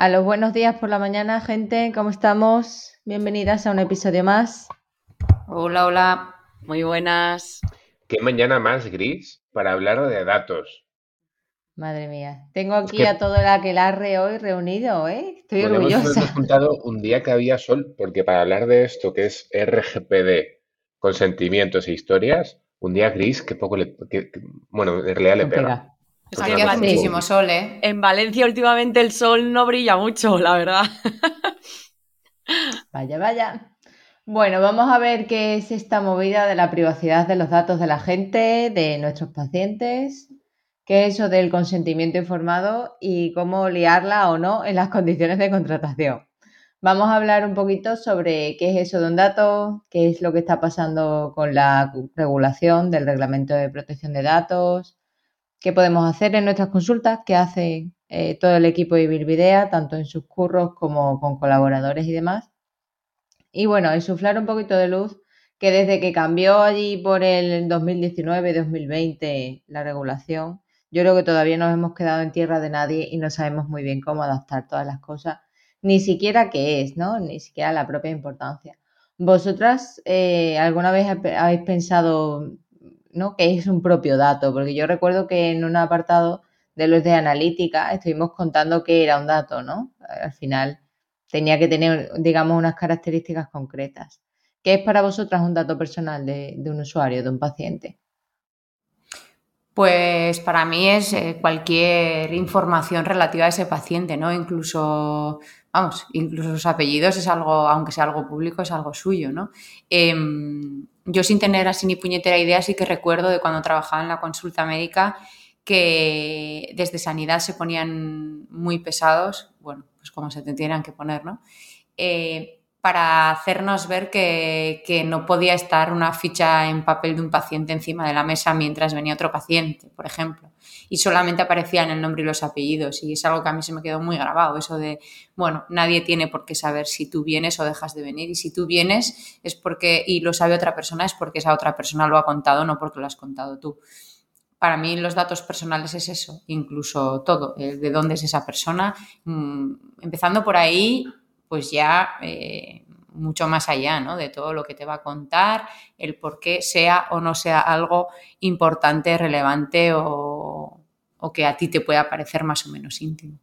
A los buenos días por la mañana, gente, ¿cómo estamos? Bienvenidas a un episodio más. Hola, hola, muy buenas. ¿Qué mañana más gris para hablar de datos? Madre mía, tengo aquí a todo el aquelarre hoy reunido, ¿eh? Estoy Podemos orgullosa. habernos juntado un día que había sol, porque para hablar de esto que es RGPD, consentimientos e historias, un día gris que poco le... que- que- bueno, en realidad le pega. Es que hace muchísimo sol, ¿eh? En Valencia últimamente el sol no brilla mucho, la verdad. Vaya, vaya. Bueno, vamos a ver qué es esta movida de la privacidad de los datos de la gente, de nuestros pacientes, qué es eso del consentimiento informado y cómo liarla o no en las condiciones de contratación. Vamos a hablar un poquito sobre qué es eso de un dato, qué es lo que está pasando con la regulación del reglamento de protección de datos, qué podemos hacer en nuestras consultas, qué hace eh, todo el equipo de Bilbidea, tanto en sus curros como con colaboradores y demás. Y bueno, insuflar un poquito de luz que desde que cambió allí por el 2019-2020 la regulación, yo creo que todavía nos hemos quedado en tierra de nadie y no sabemos muy bien cómo adaptar todas las cosas, ni siquiera qué es, ¿no? Ni siquiera la propia importancia. ¿Vosotras eh, alguna vez ha- habéis pensado, ¿no? qué es un propio dato? Porque yo recuerdo que en un apartado de los de analítica estuvimos contando qué era un dato, ¿no? Al final tenía que tener, digamos, unas características concretas. ¿Qué es para vosotras un dato personal de, de un usuario, de un paciente? Pues para mí es eh, cualquier información relativa a ese paciente, ¿no? Incluso, vamos, incluso sus apellidos es algo, aunque sea algo público, es algo suyo, ¿no? Em, yo sin tener así ni puñetera idea, sí que recuerdo de cuando trabajaba en la consulta médica que desde sanidad se ponían muy pesados, bueno, pues como se tendrían que poner, ¿no? Eh, para hacernos ver que, que no podía estar una ficha en papel de un paciente encima de la mesa mientras venía otro paciente, por ejemplo. Y solamente aparecían el nombre y los apellidos. Y es algo que a mí se me quedó muy grabado, eso de, bueno, nadie tiene por qué saber si tú vienes o dejas de venir. Y si tú vienes es porque, y lo sabe otra persona, es porque esa otra persona lo ha contado, no porque lo has contado tú. Para mí los datos personales es eso, incluso todo, el de dónde es esa persona. Mm, Empezando por ahí, pues ya eh, mucho más allá, ¿no? De todo lo que te va a contar, el por qué sea o no sea algo importante, relevante o, o que a ti te pueda parecer más o menos íntimo.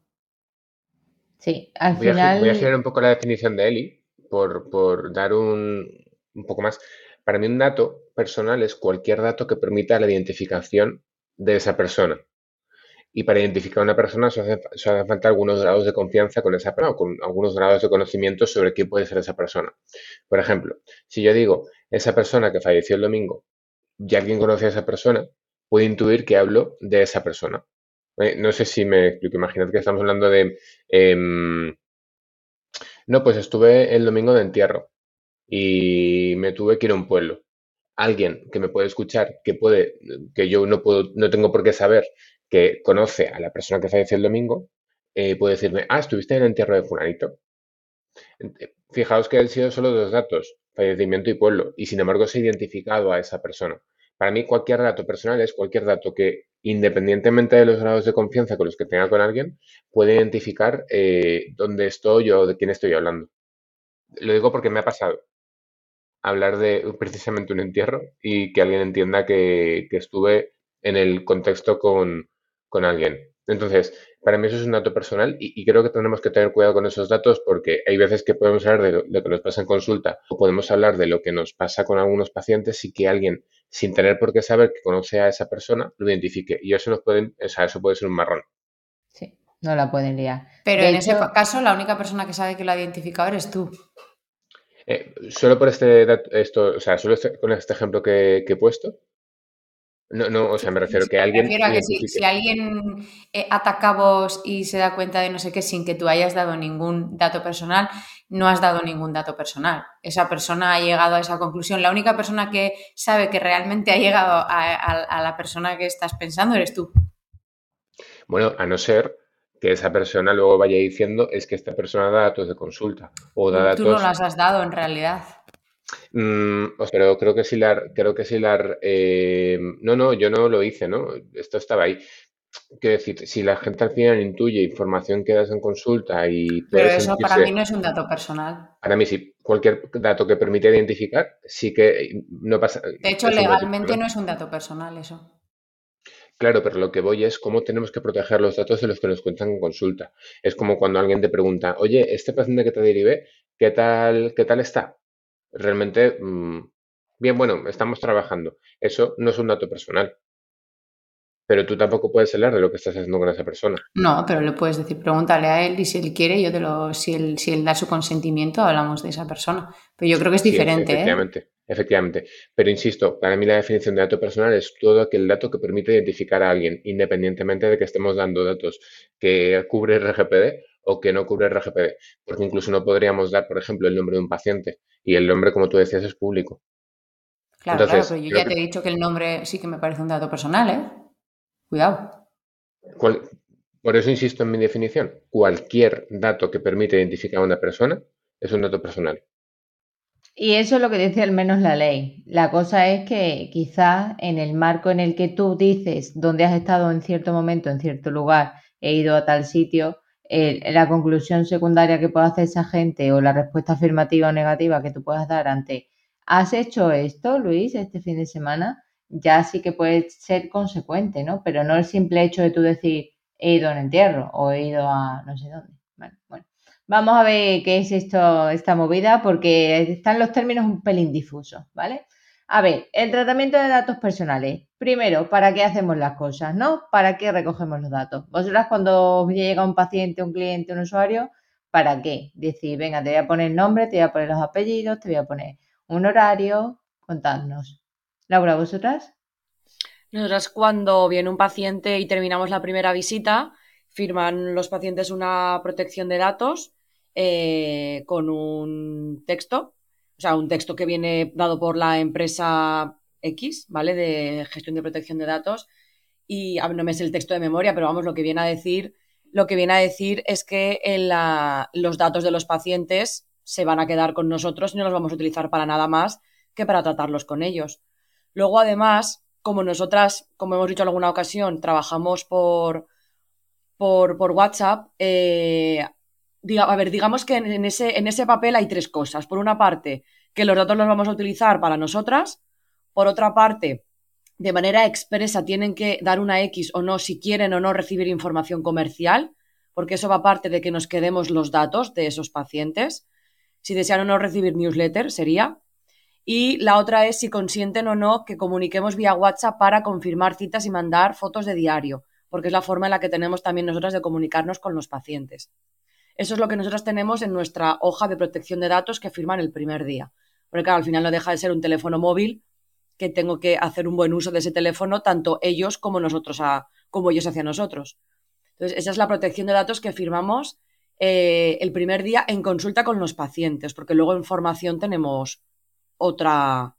Sí, al Voy a, final... voy a girar un poco la definición de Eli por, por dar un, un poco más. Para mí un dato personal es cualquier dato que permita la identificación de esa persona. Y para identificar a una persona solo hace, solo hace falta algunos grados de confianza con esa persona o con algunos grados de conocimiento sobre qué puede ser esa persona. Por ejemplo, si yo digo esa persona que falleció el domingo y alguien conoce a esa persona, puede intuir que hablo de esa persona. Eh, no sé si me explico. Imaginad que estamos hablando de... em, no, pues estuve el domingo de entierro y me tuve que ir a un pueblo. Alguien que me puede escuchar, que puede, que yo no puedo, no tengo por qué saber, que conoce a la persona que falleció el domingo, eh, puede decirme, ah, estuviste en el entierro de fulanito. Fijaos que han sido solo dos datos, fallecimiento y pueblo, y sin embargo se ha identificado a esa persona. Para mí cualquier dato personal es cualquier dato que, independientemente de los grados de confianza con los que tenga con alguien, puede identificar eh, dónde estoy o de quién estoy hablando. Lo digo porque me ha pasado hablar de precisamente un entierro y que alguien entienda que, estuve en el contexto con, con alguien. Entonces, para mí eso es un dato personal y, creo que tenemos que tener cuidado con esos datos porque hay veces que podemos hablar de lo que nos pasa en consulta o podemos hablar de lo que nos pasa con algunos pacientes y que alguien, sin tener por qué saber que conoce a esa persona, lo identifique. Y eso nos puede, o sea, eso puede ser un marrón. Sí, no la pueden liar. Pero De en ese caso, la única persona que sabe que lo ha identificado eres tú. Eh, solo por este dato, esto, o sea, solo este- con este ejemplo que, que he puesto. No, no, o sea, me refiero que Me alguien refiero a que si, alguien eh, ata cabos y se da cuenta de no sé qué sin que tú hayas dado ningún dato personal, no has dado ningún dato personal. Esa persona ha llegado a esa conclusión. La única persona que sabe que realmente ha llegado a, a- a la persona que estás pensando eres tú. Bueno, a no ser que esa persona luego vaya diciendo es que esta persona da datos de consulta o da Tú no datos. las has dado en realidad. Mm, pero creo que sí la, creo que la, eh, no, no, yo no lo hice, ¿no? Esto estaba ahí. Quiero decir, si la gente al final intuye información que das en consulta y Pero eso para mí no es un dato personal. para mí sí, cualquier dato que permite identificar, sí que no pasa. De hecho, legalmente no es un dato personal eso. Claro, pero lo que voy es cómo tenemos que proteger los datos de los que nos cuentan en consulta. Es como cuando alguien te pregunta, oye, este paciente que te derivé, ¿qué tal, qué tal está? Realmente, mm, bien, bueno, estamos trabajando. Eso no es un dato personal. Pero tú tampoco puedes hablar de lo que estás haciendo con esa persona. No, pero le puedes decir, pregúntale a él y si él quiere, yo te lo, si él, si él da su consentimiento, hablamos de esa persona. Pero yo creo que es Sí, diferente, ¿eh? efectivamente, efectivamente. Pero insisto, para mí la definición de dato personal es todo aquel dato que permite identificar a alguien, independientemente de que estemos dando datos que cubre RGPD o que no cubre RGPD. Porque incluso no podríamos dar, por ejemplo, el nombre de un paciente y el nombre, como tú decías, es público. Claro, Entonces, claro, pero yo ya que- te he dicho que el nombre sí que me parece un dato personal, ¿eh? Cuidado. Cual- por eso insisto en mi definición. Cualquier dato que permite identificar a una persona es un dato personal. Y eso es lo que dice al menos la ley. La cosa es que quizás en el marco en el que tú dices dónde has estado en cierto momento, en cierto lugar, he ido a tal sitio, eh, la conclusión secundaria que pueda hacer esa gente o la respuesta afirmativa o negativa que tú puedas dar ante, ¿has hecho esto, Luis, este fin de semana? Ya sí que puede ser consecuente, ¿no? Pero no el simple hecho de tú decir, he ido a un entierro o he ido a no sé dónde. Bueno, bueno. Vamos a ver qué es esto, esta movida, porque están los términos un pelín difusos, ¿vale? A ver, el tratamiento de datos personales. Primero, ¿para qué hacemos las cosas, no? ¿Para qué recogemos los datos? Vosotras cuando llega un paciente, un cliente, un usuario, ¿para qué? Decir, venga, te voy a poner nombre, te voy a poner los apellidos, te voy a poner un horario, contadnos. Laura, ¿vosotras? Nosotras cuando viene un paciente y terminamos la primera visita, firman los pacientes una protección de datos eh, con un texto, o sea, un texto que viene dado por la empresa X, ¿vale? De gestión de protección de datos. Y no me sé el texto de memoria, pero vamos, lo que viene a decir, lo que viene a decir es que los datos de los pacientes se van a quedar con nosotros y no los vamos a utilizar para nada más que para tratarlos con ellos. Luego, además, como nosotras, como hemos dicho en alguna ocasión, trabajamos por, por, por WhatsApp, eh, diga- a ver, digamos que en, ese, en ese papel hay tres cosas. Por una parte, que los datos los vamos a utilizar para nosotras. Por otra parte, de manera expresa tienen que dar una X o no si quieren o no recibir información comercial, porque eso va parte de que nos quedemos los datos de esos pacientes. Si desean o no recibir newsletter, sería. Y la otra es si consienten o no que comuniquemos vía WhatsApp para confirmar citas y mandar fotos de diario, porque es la forma en la que tenemos también nosotras de comunicarnos con los pacientes. Eso es lo que nosotras tenemos en nuestra hoja de protección de datos que firman el primer día. Porque claro, al final no deja de ser un teléfono móvil que tengo que hacer un buen uso de ese teléfono, tanto ellos como nosotros, a, como ellos hacia nosotros. Entonces, esa es la protección de datos que firmamos eh, el primer día en consulta con los pacientes, porque luego en formación tenemos otra,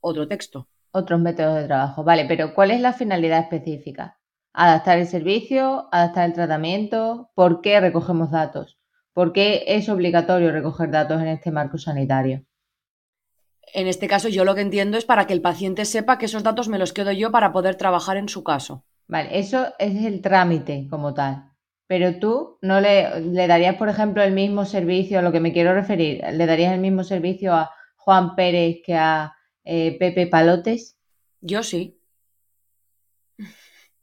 otro texto. Otros métodos de trabajo. Vale, pero ¿cuál es la finalidad específica? Adaptar el servicio, adaptar el tratamiento. ¿Por qué recogemos datos? ¿Por qué es obligatorio recoger datos en este marco sanitario? En este caso, yo lo que entiendo es para que el paciente sepa que esos datos me los quedo yo para poder trabajar en su caso. Vale, eso es el trámite como tal. Pero tú no le, le darías, por ejemplo, el mismo servicio, a lo que me quiero referir, ¿le darías el mismo servicio a Juan Pérez que a eh, Pepe Palotes? Yo sí.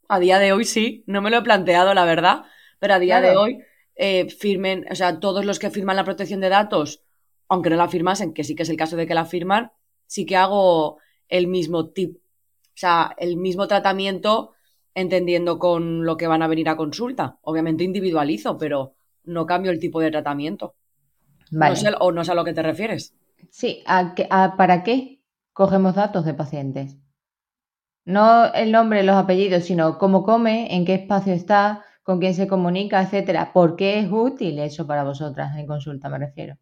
A día de hoy sí. No me lo he planteado, la verdad. Pero a día de hoy eh, firmen, o sea, todos los que firman la protección de datos, aunque no la firmasen, que sí que es el caso de que la firman, sí que hago el mismo tip, o sea, el mismo tratamiento entendiendo con lo que van a venir a consulta. Obviamente individualizo, pero no cambio el tipo de tratamiento. Vale. No sé, o no sé a lo que te refieres. Sí, ¿a qué- a- ¿para qué cogemos datos de pacientes? No el nombre, los apellidos, sino cómo come, en qué espacio está, con quién se comunica, etcétera. ¿Por qué es útil eso para vosotras en consulta, me refiero?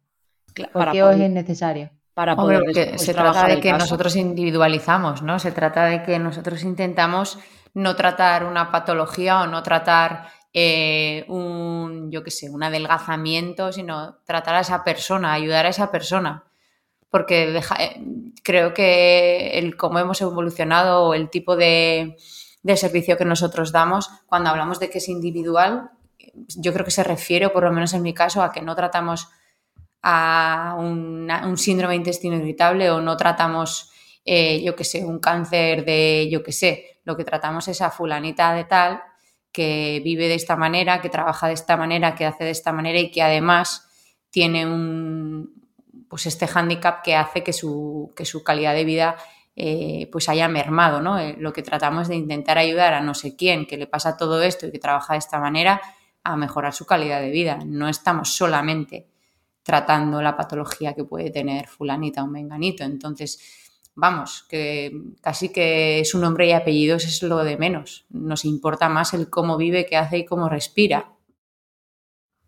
Cla- ¿Por Para qué os poder, es necesario? para Hombre, poder porque después se trata trabajar de el que caso. nosotros individualizamos, ¿no? Se trata de que nosotros intentamos no tratar una patología o no tratar eh, un, yo qué sé, un adelgazamiento, sino tratar a esa persona, ayudar a esa persona. Porque eh, creo que el cómo hemos evolucionado o el tipo de, servicio que nosotros damos. Cuando hablamos de que es individual, yo creo que se refiere, por lo menos en mi caso, a que no tratamos a un síndrome de intestino irritable o no tratamos, eh, yo qué sé, un cáncer de, yo qué sé, lo que tratamos es a fulanita de tal que vive de esta manera, que trabaja de esta manera, que hace de esta manera y que además tiene un, pues este hándicap que hace que su, que su calidad de vida eh, pues haya mermado, ¿no? Eh, lo que tratamos de intentar ayudar a no sé quién que le pasa todo esto y que trabaja de esta manera a mejorar su calidad de vida. No estamos solamente tratando la patología que puede tener fulanita o menganito. Entonces, vamos, que casi que su nombre y apellidos es lo de menos. Nos importa más el cómo vive, qué hace y cómo respira.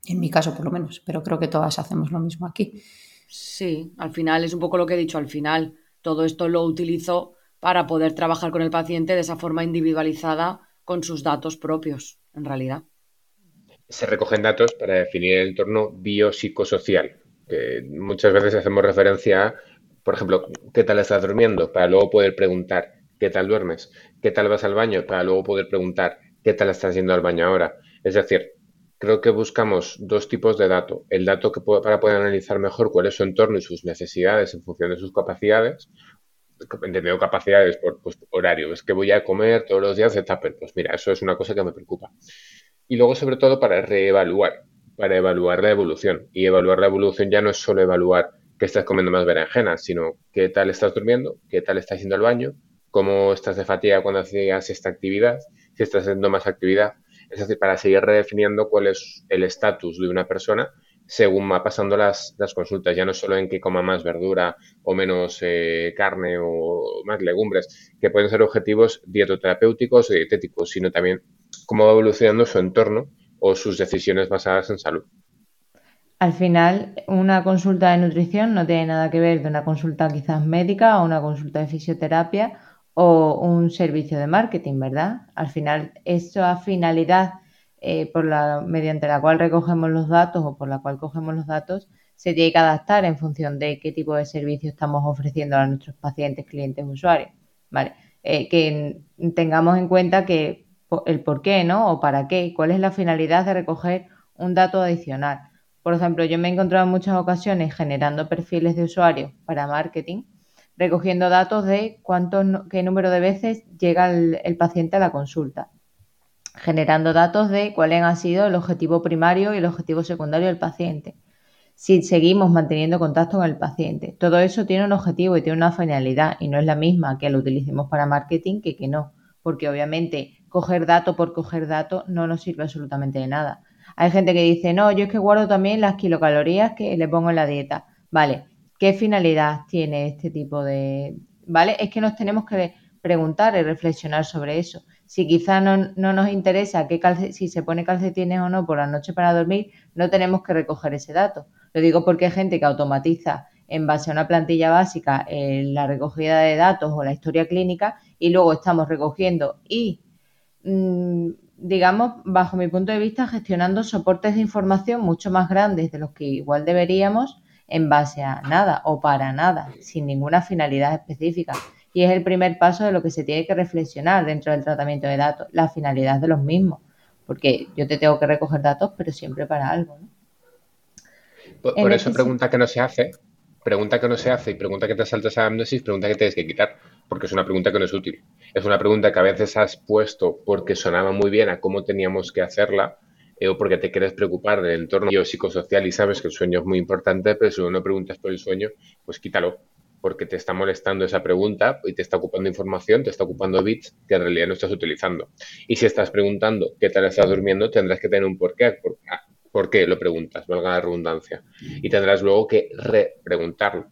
En mi caso, por lo menos, pero creo que todas hacemos lo mismo aquí. Sí, al final es un poco lo que he dicho al final. Todo esto lo utilizo para poder trabajar con el paciente de esa forma individualizada con sus datos propios, en realidad se recogen datos para definir el entorno biopsicosocial, que muchas veces hacemos referencia a, por ejemplo, ¿qué tal estás durmiendo? Para luego poder preguntar, ¿qué tal duermes? ¿Qué tal vas al baño? Para luego poder preguntar, ¿qué tal estás yendo al baño ahora? Es decir, creo que buscamos dos tipos de datos. El dato que para poder analizar mejor cuál es su entorno y sus necesidades en función de sus capacidades, entendido capacidades por pues, horario, es que voy a comer todos los días de tupper, pues mira, eso es una cosa que me preocupa. Y luego, sobre todo, para reevaluar, para evaluar la evolución. Y evaluar la evolución ya no es solo evaluar que estás comiendo más berenjenas, sino qué tal estás durmiendo, qué tal estás yendo al baño, cómo estás de fatiga cuando hacías esta actividad, si estás haciendo más actividad. Es decir, para seguir redefiniendo cuál es el estatus de una persona según va pasando las, las, consultas, ya no solo en que coma más verdura o menos eh, carne o más legumbres, que pueden ser objetivos dietoterapéuticos o dietéticos, sino también cómo va evolucionando su entorno o sus decisiones basadas en salud. Al final, una consulta de nutrición no tiene nada que ver de una consulta quizás médica o una consulta de fisioterapia o un servicio de marketing, ¿verdad? Al final, esa finalidad eh, por la, mediante la cual recogemos los datos o por la cual cogemos los datos se tiene que adaptar en función de qué tipo de servicio estamos ofreciendo a nuestros pacientes, clientes, usuarios. ¿vale? Eh, que tengamos en cuenta que el por qué, ¿no? O para qué, cuál es la finalidad de recoger un dato adicional. Por ejemplo, yo me he encontrado en muchas ocasiones generando perfiles de usuarios para marketing, recogiendo datos de cuánto, qué número de veces llega el paciente a la consulta generando datos de cuál ha sido el objetivo primario y el objetivo secundario del paciente. Si seguimos manteniendo contacto con el paciente, todo eso tiene un objetivo y tiene una finalidad y no es la misma que lo utilicemos para marketing que que no, porque obviamente coger dato por coger dato no nos sirve absolutamente de nada. Hay gente que dice, no, yo es que guardo también las kilocalorías que le pongo en la dieta. Vale, ¿qué finalidad tiene este tipo de... Vale, es que nos tenemos que preguntar y reflexionar sobre eso. Si quizá no, nos interesa qué si se pone calcetines o no por la noche para dormir, no tenemos que recoger ese dato. Lo digo porque hay gente que automatiza en base a una plantilla básica eh, la recogida de datos o la historia clínica y luego estamos recogiendo y, mm, digamos, bajo mi punto de vista, gestionando soportes de información mucho más grandes de los que igual deberíamos en base a nada o para nada, sin ninguna finalidad específica y es el primer paso de lo que se tiene que reflexionar dentro del tratamiento de datos, la finalidad de los mismos, porque yo te tengo que recoger datos, pero siempre para algo. ¿no? Por, eso pregunta que no se hace, pregunta que no se hace y pregunta que te saltas a amnesis, pregunta que tienes que quitar, porque es una pregunta que no es útil. Es una pregunta que a veces has puesto porque sonaba muy bien a cómo teníamos que hacerla, eh, o porque te quieres preocupar del entorno psicosocial y sabes que el sueño es muy importante, pero si no preguntas por el sueño, pues quítalo porque te está molestando esa pregunta y te está ocupando información, te está ocupando bits que en realidad no estás utilizando. Y si estás preguntando qué tal estás durmiendo, tendrás que tener un porqué. ¿Por, ah, ¿por qué lo preguntas? Valga la redundancia. Y tendrás luego que repreguntarlo.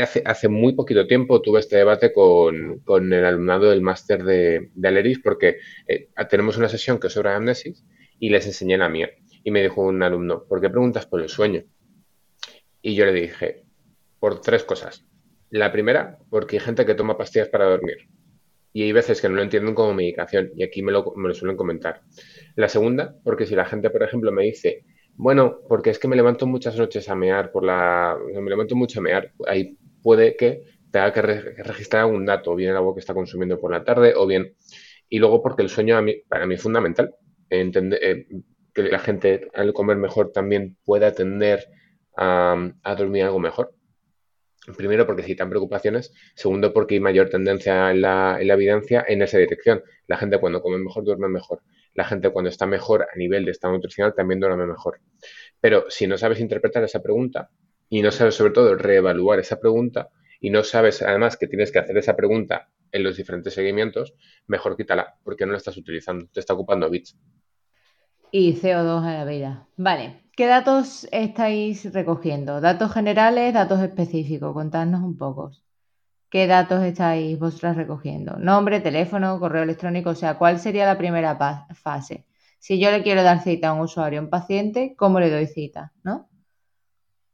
Hace, hace muy poquito tiempo tuve este debate con, el alumnado del máster de, de Aleris porque eh, tenemos una sesión que es sobre amnesis y les enseñé la mía. Y me dijo un alumno, ¿por qué preguntas por el sueño? Y yo le dije, por tres cosas. La primera, porque hay gente que toma pastillas para dormir. Y hay veces que no lo entienden como medicación y aquí me lo suelen comentar. La segunda, porque si la gente, por ejemplo, me dice, bueno, porque es que me levanto muchas noches a mear por la... Me levanto mucho a mear, ahí puede que tenga que, registrar algún dato, bien algo que está consumiendo por la tarde, o bien... Y luego porque el sueño para mí es fundamental. Entender, eh, que la gente al comer mejor también pueda tender a, dormir algo mejor. Primero porque citan preocupaciones, segundo porque hay mayor tendencia en la, en la, evidencia en esa dirección. La gente cuando come mejor duerme mejor. La gente cuando está mejor a nivel de estado nutricional también duerme mejor. Pero si no sabes interpretar esa pregunta y no sabes sobre todo reevaluar esa pregunta y no sabes además que tienes que hacer esa pregunta en los diferentes seguimientos, mejor quítala porque no la estás utilizando, te está ocupando bits. Y CO2 a la vida. Vale, ¿qué datos estáis recogiendo? ¿Datos generales, datos específicos? Contadnos un poco. ¿Qué datos estáis vosotras recogiendo? Nombre, teléfono, correo electrónico, o sea, ¿cuál sería la primera fase? Si yo le quiero dar cita a un usuario, a un paciente, ¿cómo le doy cita? ¿No?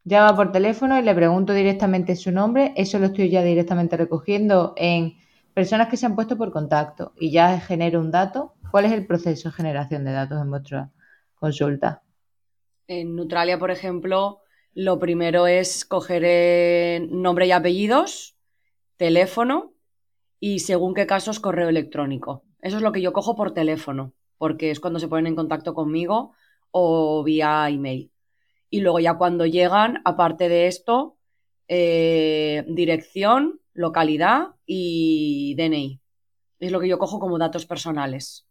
Llama por teléfono y le pregunto directamente su nombre, eso lo estoy ya directamente recogiendo en personas que se han puesto por contacto y ya genero un dato. ¿Cuál es el proceso de generación de datos en vuestra consulta? En Neutralia, por ejemplo, lo primero es coger eh, nombre y apellidos, teléfono y según qué casos correo electrónico. Eso es lo que yo cojo por teléfono, porque es cuando se ponen en contacto conmigo o vía email. Y luego ya cuando llegan, aparte de esto, eh, dirección, localidad y DNI. Es lo que yo cojo como datos personales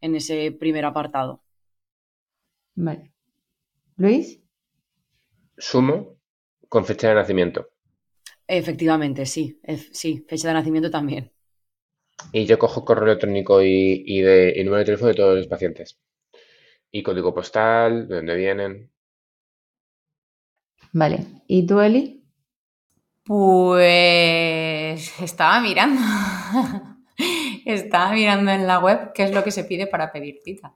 en ese primer apartado. Vale. Luis. Sumo con fecha de nacimiento. Efectivamente, sí. sí, fecha de nacimiento también. Y yo cojo correo electrónico y, de, y número de teléfono de todos los pacientes. Y código postal, de dónde vienen. Vale. ¿Y tú, Eli? Pues estaba mirando. estaba mirando en la web qué es lo que se pide para pedir cita.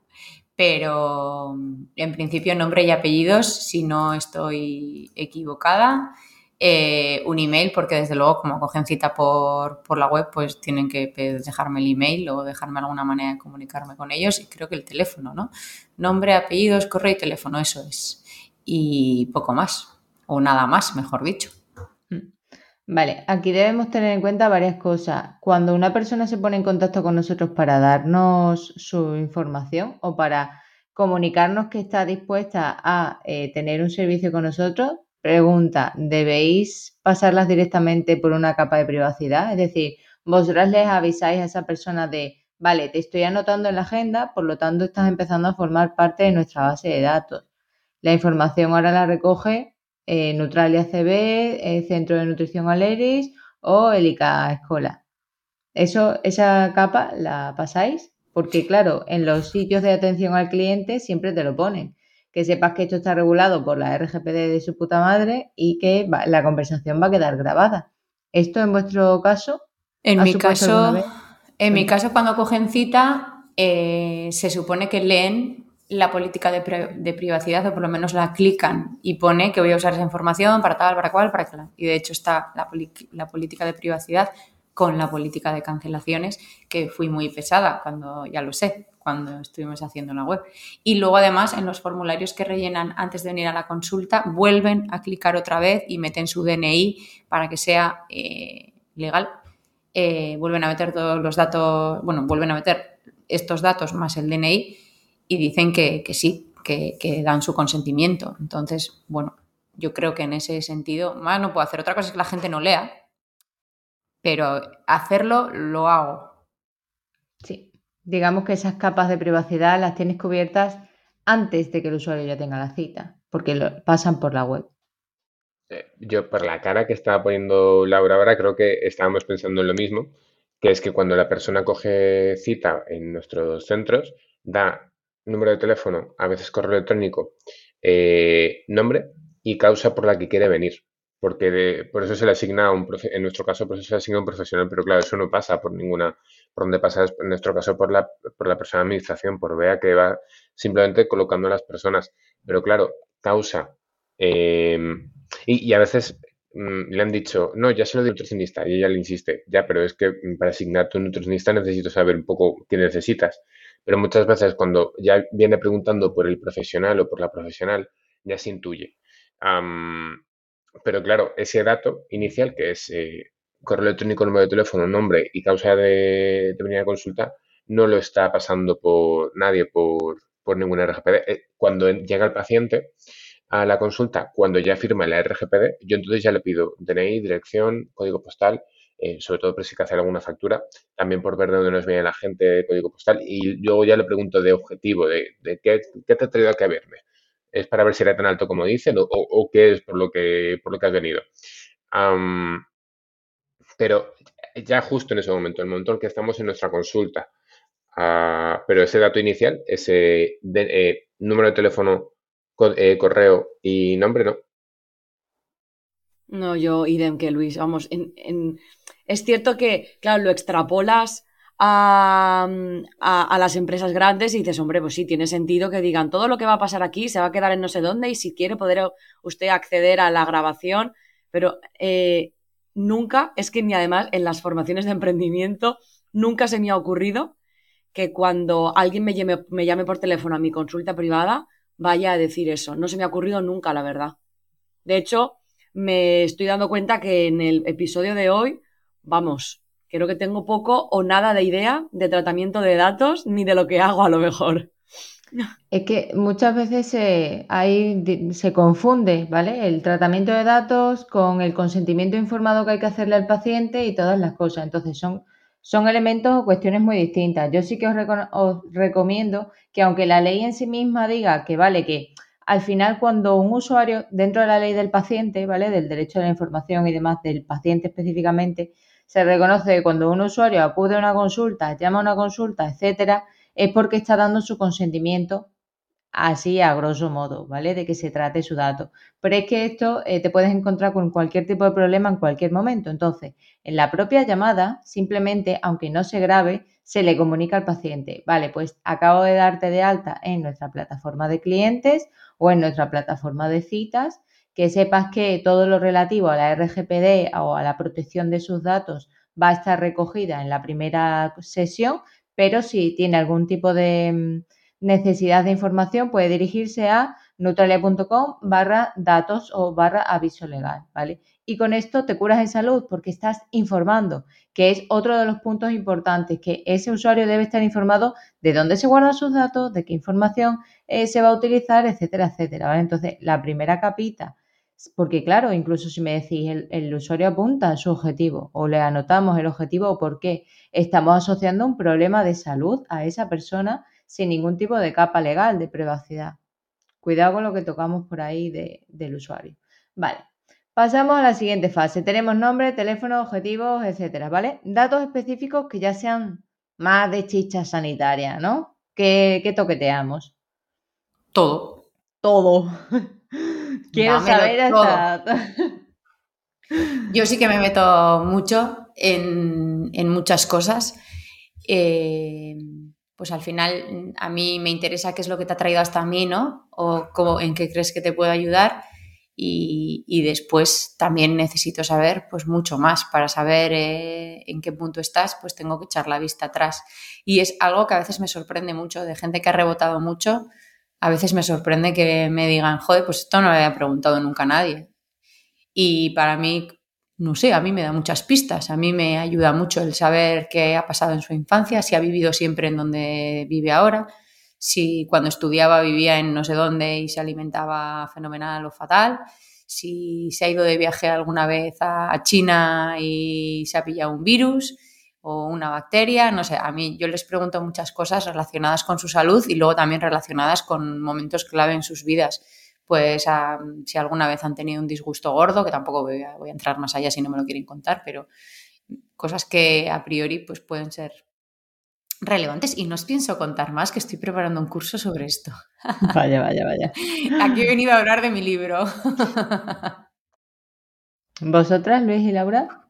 Pero en principio nombre y apellidos, si no estoy equivocada. Eh, un email, porque desde luego como cogen cita por, por, la web, pues tienen que dejarme el email o dejarme alguna manera de comunicarme con ellos y creo que el teléfono, ¿no? Nombre, apellidos, correo y teléfono, eso es. Y poco más o nada más, mejor dicho. Mm. Vale, aquí debemos tener en cuenta varias cosas. Cuando una persona se pone en contacto con nosotros para darnos su información o para comunicarnos que está dispuesta a eh, tener un servicio con nosotros, pregunta, ¿debéis pasarlas directamente por una capa de privacidad? Es decir, vosotras les avisáis a esa persona de, vale, te estoy anotando en la agenda, por lo tanto estás empezando a formar parte de nuestra base de datos. La información ahora la recoge eh, Neutralia CB, eh, Centro de Nutrición Aleris o Elica Escola. Eso, esa capa la pasáis porque, claro, en los sitios de atención al cliente siempre te lo ponen. Que sepas que esto está regulado por la RGPD de su puta madre y que la conversación va a quedar grabada. ¿Esto en vuestro caso? En mi caso, en mi caso, cuando cogen cita, eh, se supone que leen la política de, privacidad o por lo menos la clican y pone que voy a usar esa información para tal, para cual, para tal. Y de hecho está la, la política de privacidad con la política de cancelaciones, que fui muy pesada cuando, ya lo sé, cuando estuvimos haciendo la web. Y luego además en los formularios que rellenan antes de venir a la consulta, vuelven a clicar otra vez y meten su DNI para que sea eh, legal. Eh, vuelven a meter todos los datos, bueno, vuelven a meter estos datos más el DNI y dicen que, sí, que, dan su consentimiento. Entonces, bueno, yo creo que en ese sentido, más no puedo hacer. Otra cosa es que la gente no lea, pero hacerlo lo hago. Digamos que esas capas de privacidad las tienes cubiertas antes de que el usuario ya tenga la cita, porque pasan por la web. Yo, por la cara que estaba poniendo Laura ahora, creo que estábamos pensando en lo mismo, que es que cuando la persona coge cita en nuestros centros, da número de teléfono, a veces correo electrónico, eh, nombre y causa por la que quiere venir. Porque por eso se le asigna un en nuestro caso, por eso se le asigna un profesional, pero claro, eso no pasa por ninguna, por donde pasa en nuestro caso por la, por la persona de administración, por vea que va simplemente colocando a las personas. Pero claro, causa. Em, y, a veces mm, le han dicho, no, ya se lo di nutricionista, y ella le insiste, ya, pero es que para asignarte un nutricionista necesito saber un poco qué necesitas. Pero muchas veces cuando ya viene preguntando por el profesional o por la profesional, ya se intuye. pero claro, ese dato inicial que es eh, correo electrónico, número de teléfono, nombre y causa de, de venir a consulta, no lo está pasando por nadie, por, por ningún RGPD. Eh, cuando llega el paciente a la consulta, cuando ya firma la RGPD, yo entonces ya le pido DNI, dirección, código postal, eh, sobre todo por si hacer alguna factura, también por ver de dónde nos viene la gente, código postal, y luego ya le pregunto de objetivo, de, qué, te ha traído a verme. ¿Es para ver si era tan alto como dicen o, qué es por lo que, por lo que has venido? Pero ya justo en ese momento, el momento en que estamos en nuestra consulta, ah, pero ese dato inicial, ese eh, número de teléfono, eh, correo y nombre, no. No, yo idem que Luis, vamos, en, es cierto que, claro, lo extrapolas a, a, las empresas grandes y dices, hombre, pues sí, tiene sentido que digan todo lo que va a pasar aquí se va a quedar en no sé dónde y si quiere poder usted acceder a la grabación, pero eh, nunca, es que ni además en las formaciones de emprendimiento, nunca se me ha ocurrido que cuando alguien me llame, me llame por teléfono a mi consulta privada, vaya a decir eso. No se me ha ocurrido nunca, la verdad. De hecho, me estoy dando cuenta que en el episodio de hoy, vamos, creo que tengo poco o nada de idea de tratamiento de datos ni de lo que hago a lo mejor. Es que muchas veces se, se confunde, ¿vale? El tratamiento de datos con el consentimiento informado que hay que hacerle al paciente y todas las cosas. Entonces son, elementos o cuestiones muy distintas. Yo sí que os, os recomiendo que aunque la ley en sí misma diga que vale que al final cuando un usuario, dentro de la ley del paciente, ¿vale? Del derecho a la información y demás, del paciente específicamente, se reconoce que cuando un usuario acude a una consulta, llama a una consulta, etcétera, es porque está dando su consentimiento así a grosso modo, ¿vale? De que se trate su dato. Pero es que esto eh, te puedes encontrar con cualquier tipo de problema en cualquier momento. Entonces, en la propia llamada, simplemente, aunque no se grabe, se le comunica al paciente, vale, pues acabo de darte de alta en nuestra plataforma de clientes o en nuestra plataforma de citas, que sepas que todo lo relativo a la RGPD o a la protección de sus datos va a estar recogida en la primera sesión, pero si tiene algún tipo de mm, necesidad de información puede dirigirse a neutralia.com barra datos o barra aviso legal, ¿vale? Y con esto te curas en salud porque estás informando, que es otro de los puntos importantes, que ese usuario debe estar informado de dónde se guardan sus datos, de qué información eh, se va a utilizar, etcétera, etcétera. Entonces, la primera capita, porque claro, incluso si me decís, el, el usuario apunta su objetivo o le anotamos el objetivo o por qué, estamos asociando un problema de salud a esa persona sin ningún tipo de capa legal de privacidad. Cuidado con lo que tocamos por ahí del usuario. Vale, pasamos a la siguiente fase. Tenemos nombre, teléfono, objetivos, etcétera, ¿vale? Datos específicos que ya sean más de chicha sanitaria, ¿no? ¿Qué, toqueteamos? Todo. Todo. Quiero saber hasta... Yo sí que me meto mucho en, muchas cosas. Eh, pues al final a mí me interesa qué es lo que te ha traído hasta mí, ¿no? O cómo, en qué crees que te puedo ayudar. Y, después también necesito saber pues mucho más para saber eh, en qué punto estás, pues tengo que echar la vista atrás. Y es algo que a veces me sorprende mucho, de gente que ha rebotado mucho, a veces me sorprende que me digan, joder, pues esto no lo había preguntado nunca nadie. Y para mí no sé, a mí me da muchas pistas, a mí me ayuda mucho el saber qué ha pasado en su infancia, si ha vivido siempre en donde vive ahora, si cuando estudiaba vivía en no sé dónde y se alimentaba fenomenal o fatal, si se ha ido de viaje alguna vez a China y se ha pillado un virus o una bacteria, no sé, a mí yo les pregunto muchas cosas relacionadas con su salud y luego también relacionadas con momentos clave en sus vidas pues si alguna vez han tenido un disgusto gordo, que tampoco voy a, entrar más allá si no me lo quieren contar, pero cosas que a priori pues pueden ser relevantes y no os pienso contar más que estoy preparando un curso sobre esto. Vaya, vaya, vaya. Aquí he venido a hablar de mi libro. ¿Vosotras, Luis y Laura?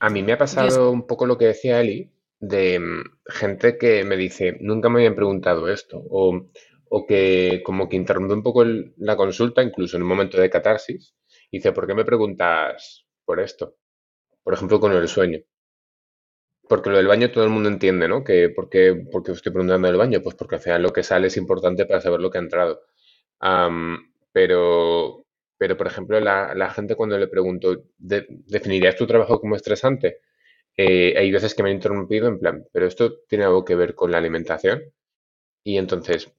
A mí me ha pasado un poco lo que decía Eli, de mm, gente que me dice, nunca me habían preguntado esto, o, o que como que interrumpe un poco la consulta, incluso en un momento de catarsis, y dice, ¿por qué me preguntas por esto? Por ejemplo, con el sueño. Porque lo del baño todo el mundo entiende, ¿no? Que, ¿por, qué, ¿Por estoy preguntando del baño? Pues porque al final lo que sale es importante para saber lo que ha entrado. pero Pero, por ejemplo, la, gente cuando le pregunto, ¿definirías tu trabajo como estresante? Eh, hay veces que me han interrumpido en plan, pero esto tiene algo que ver con la alimentación. Y entonces,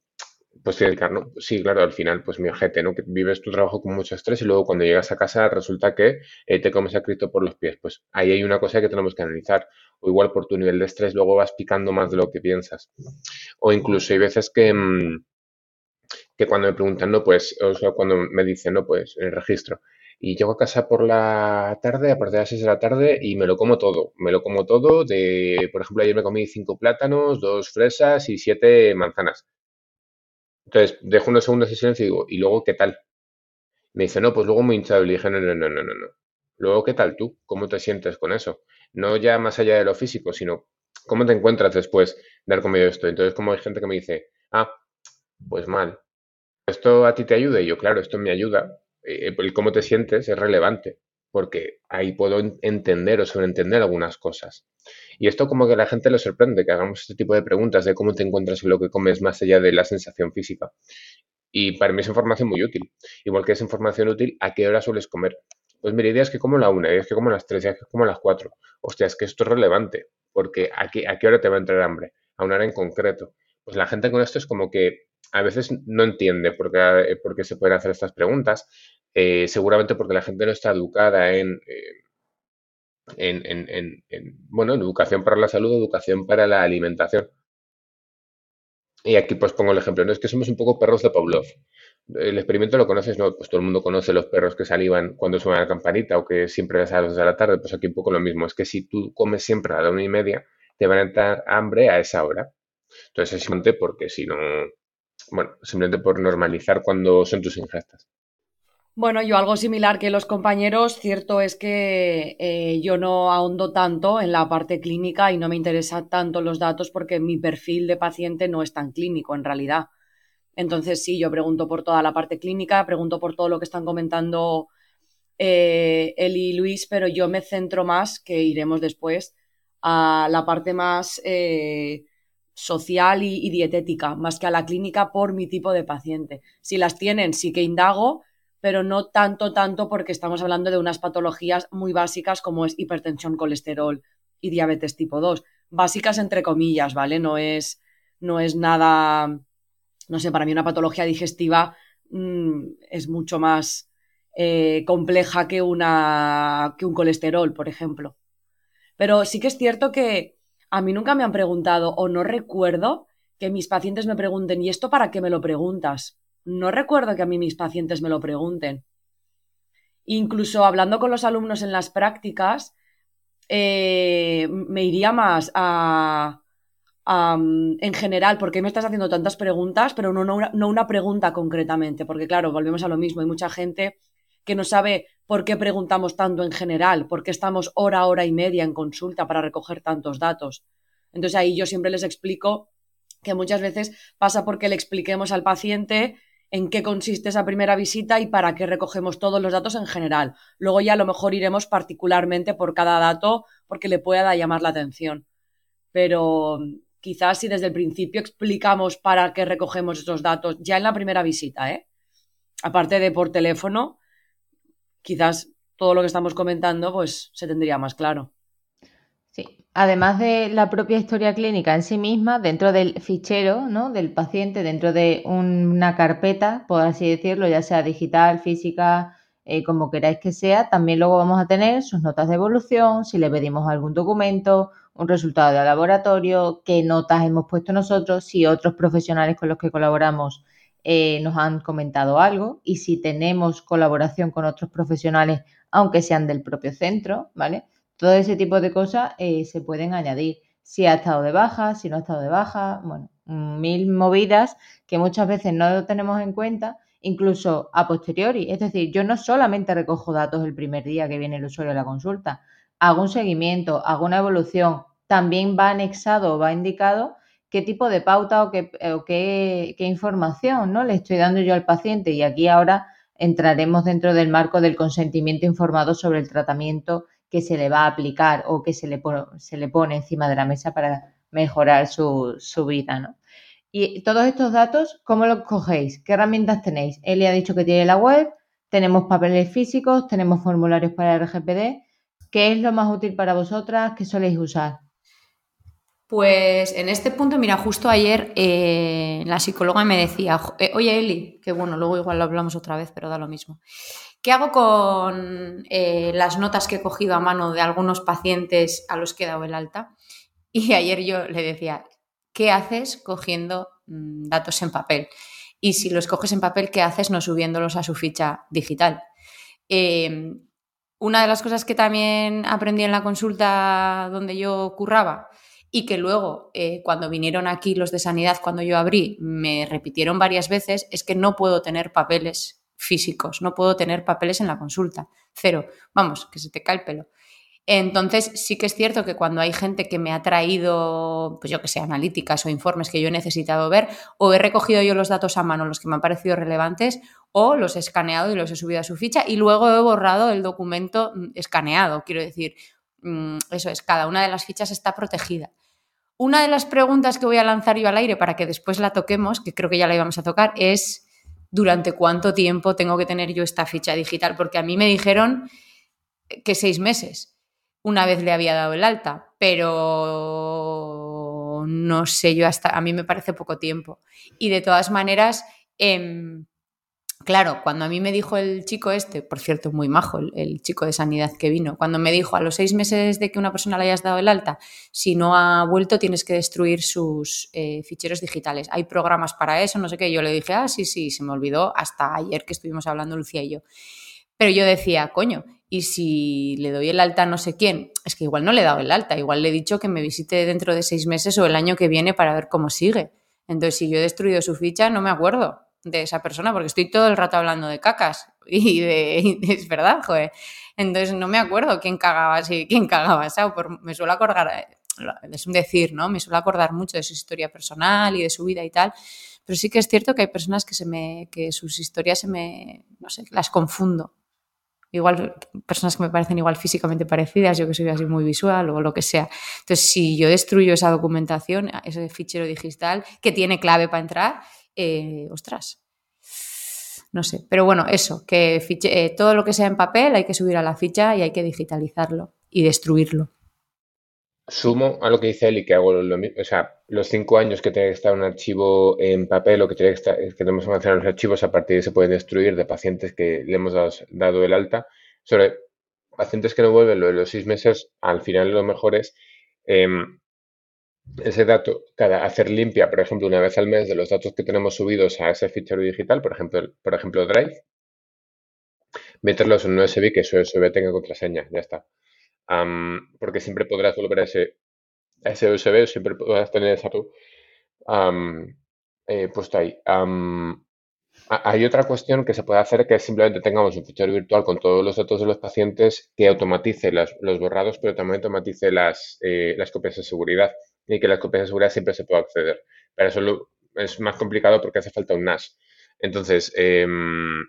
pues ¿no? Sí, claro, al final, pues mi ojete, ¿no? Que vives tu trabajo con mucho estrés y luego cuando llegas a casa resulta que eh, te comes a Cristo por los pies. Pues ahí hay una cosa que tenemos que analizar. O igual por tu nivel de estrés luego vas picando más de lo que piensas. O incluso hay veces que, mm, que cuando me preguntan, no, pues, o sea, cuando me dicen, no, pues, el registro, y llego a casa por la tarde, a partir de las 6 de la tarde, y me lo como todo. Me lo como todo de, por ejemplo, ayer me comí cinco plátanos, dos fresas y siete manzanas. Entonces, dejo unos segundos de silencio y digo, ¿y luego qué tal? Me dice, no, pues luego muy hinchado. Y le dije, no, no, no, no, no, no. Luego, ¿qué tal tú? ¿Cómo te sientes con eso? No ya más allá de lo físico, sino cómo te encuentras después de haber comido esto. Entonces, como hay gente que me dice, ah, pues mal. ¿Esto a ti te ayuda? Y yo, claro, esto me ayuda. Eh, el cómo te sientes es relevante, porque ahí puedo entender o sobreentender algunas cosas. Y esto como que a la gente le sorprende que hagamos este tipo de preguntas de cómo te encuentras en lo que comes más allá de la sensación física. Y para mí es información muy útil. Igual que es información útil, ¿a qué hora sueles comer? Pues mira, idea es que como la una, es que como las tres, es que como las cuatro. Hostia, es que esto es relevante, porque ¿a qué, a qué hora te va a entrar hambre? A una hora en concreto. Pues la gente con esto es como que a veces no entiende por qué, por qué se pueden hacer estas preguntas. Eh, seguramente porque la gente no está educada en, eh, en, bueno, en educación para la salud, educación para la alimentación. Y aquí pues pongo el ejemplo, ¿no? Es que somos un poco perros de Pavlov. El experimento lo conoces, ¿no? Pues todo el mundo conoce los perros que salivan cuando suena la campanita o que siempre a las de la tarde, pues aquí un poco lo mismo. Es que si tú comes siempre a la una y media, te van a entrar hambre a esa hora. Entonces es simplemente porque si no, bueno, simplemente por normalizar cuando son tus ingestas. Bueno, yo algo similar que los compañeros, cierto es que eh, yo no ahondo tanto en la parte clínica y no me interesan tanto los datos porque mi perfil de paciente no es tan clínico en realidad. Entonces sí, yo pregunto por toda la parte clínica, pregunto por todo lo que están comentando eh, Eli y Luis, pero yo me centro más, que iremos después, a la parte más eh, social y, dietética, más que a la clínica por mi tipo de paciente. Si las tienen, sí que indago, pero no tanto, tanto porque estamos hablando de unas patologías muy básicas como es hipertensión, colesterol y diabetes tipo 2. Básicas entre comillas, ¿vale? No es, no es nada, no sé, para mí una patología digestiva mm, es mucho más eh, compleja que, una, que un colesterol, por ejemplo. Pero sí que es cierto que a mí nunca me han preguntado o no recuerdo que mis pacientes me pregunten, ¿y esto para qué me lo preguntas? No recuerdo que a mí mis pacientes me lo pregunten. Incluso hablando con los alumnos en las prácticas, eh, me iría más a, en general, ¿por qué me estás haciendo tantas preguntas? Pero no, no, una pregunta concretamente, porque claro, volvemos a lo mismo. Hay mucha gente que no sabe por qué preguntamos tanto en general, por qué estamos hora, hora y media en consulta para recoger tantos datos. Entonces ahí yo siempre les explico que muchas veces pasa porque le expliquemos al paciente en qué consiste esa primera visita y para qué recogemos todos los datos en general. Luego ya a lo mejor iremos particularmente por cada dato porque le pueda llamar la atención. Pero quizás si desde el principio explicamos para qué recogemos estos datos ya en la primera visita, ¿eh? aparte de por teléfono, quizás todo lo que estamos comentando pues se tendría más claro. Sí, además de la propia historia clínica en sí misma, dentro del fichero ¿no? del paciente, dentro de una carpeta, por así decirlo, ya sea digital, física, eh, como queráis que sea, también luego vamos a tener sus notas de evolución, si le pedimos algún documento, un resultado de laboratorio, qué notas hemos puesto nosotros, si otros profesionales con los que colaboramos eh, nos han comentado algo y si tenemos colaboración con otros profesionales, aunque sean del propio centro, ¿vale? Todo ese tipo de cosas eh, se pueden añadir. Si ha estado de baja, si no ha estado de baja, bueno, mil movidas que muchas veces no tenemos en cuenta, incluso a posteriori. Es decir, yo no solamente recojo datos el primer día que viene el usuario a la consulta, hago un seguimiento, hago una evolución, también va anexado o va indicado qué tipo de pauta o qué, qué, información ¿no? le estoy dando yo al paciente. Y aquí ahora entraremos dentro del marco del consentimiento informado sobre el tratamiento que se le va a aplicar o que se le, se le pone encima de la mesa para mejorar su, su vida. ¿no? Y todos estos datos, ¿cómo los cogéis? ¿Qué herramientas tenéis? Él ha dicho que tiene la web, tenemos papeles físicos, tenemos formularios para RGPD. ¿Qué es lo más útil para vosotras? ¿Qué soléis usar? Pues en este punto, mira, justo ayer eh, la psicóloga me decía, eh, oye Eli, que bueno, luego igual lo hablamos otra vez, pero da lo mismo. ¿Qué hago con eh, las notas que he cogido a mano de algunos pacientes a los que he dado el alta? Y ayer yo le decía, ¿qué haces cogiendo mm, datos en papel? Y si los coges en papel, ¿qué haces no subiéndolos a su ficha digital? Em, una de las cosas que también aprendí en la consulta donde yo curraba y que luego eh, cuando vinieron aquí los de sanidad, cuando yo abrí, me repitieron varias veces, es que no puedo tener papeles físicos, no puedo tener papeles en la consulta. Cero. Vamos, que se te cae el pelo. Entonces, sí que es cierto que cuando hay gente que me ha traído, pues yo que sé, analíticas o informes que yo he necesitado ver, o he recogido yo los datos a mano, los que me han parecido relevantes, o los he escaneado y los he subido a su ficha, y luego he borrado el documento mm, escaneado. Quiero decir, mm, eso es, cada una de las fichas está protegida. Una de las preguntas que voy a lanzar yo al aire para que después la toquemos, que creo que ya la íbamos a tocar, es durante cuánto tiempo tengo que tener yo esta ficha digital, porque a mí me dijeron que seis meses una vez le había dado el alta, pero no sé, yo hasta, a mí me parece poco tiempo. Y de todas maneras, em, claro, cuando a mí me dijo el chico este, por cierto, muy majo, el, chico de sanidad que vino, cuando me dijo a los seis meses de que una persona le hayas dado el alta, si no ha vuelto tienes que destruir sus eh, ficheros digitales. Hay programas para eso, no sé qué. Yo le dije, ah, sí, sí, se me olvidó hasta ayer que estuvimos hablando Lucía y yo. Pero yo decía, coño, y si le doy el alta a no sé quién, es que igual no le he dado el alta, igual le he dicho que me visite dentro de seis meses o el año que viene para ver cómo sigue. Entonces, si yo he destruido su ficha, no me acuerdo de esa persona porque estoy todo el rato hablando de cacas y de, es verdad, joder. Entonces, no me acuerdo quién cagaba sí, quién cagaba por, me suelo acordar, eh, es un decir, ¿no? Me suelo acordar mucho de su historia personal y de su vida y tal, pero sí que es cierto que hay personas que se me que sus historias se me no sé, las confundo igual personas que me parecen igual físicamente parecidas, yo que soy así muy visual o lo que sea. Entonces, si yo destruyo esa documentación, ese fichero digital que tiene clave para entrar, eh, ostras, no sé. Pero bueno, eso, que eh, todo lo que sea en papel hay que subir a la ficha y hay que digitalizarlo y destruirlo. Sumo a lo que dice y que hago lo mismo. O sea, los cinco años que tiene que estar un archivo en papel o que, tiene que, estar, que tenemos que almacenar los archivos, a partir de se pueden destruir de pacientes que le hemos dado, el alta. Sobre pacientes que no vuelven, lo de los seis meses, al final lo mejor es em, ese dato, cada hacer limpia, por ejemplo, una vez al mes de los datos que tenemos subidos a ese fichero digital, por ejemplo, por ejemplo Drive, meterlos en un USB que su USB tenga contraseña, ya está porque siempre podrás volver a ese, ese USB, siempre podrás tener esa tu eh, puesto ahí. hay otra cuestión que se puede hacer que es simplemente tengamos un fichero virtual con todos los datos de los pacientes que automatice los borrados, pero también automatice las, eh, las copias de seguridad y que las copias de seguridad siempre se pueda acceder. Pero eso es más complicado porque hace falta un NAS. Entonces, em,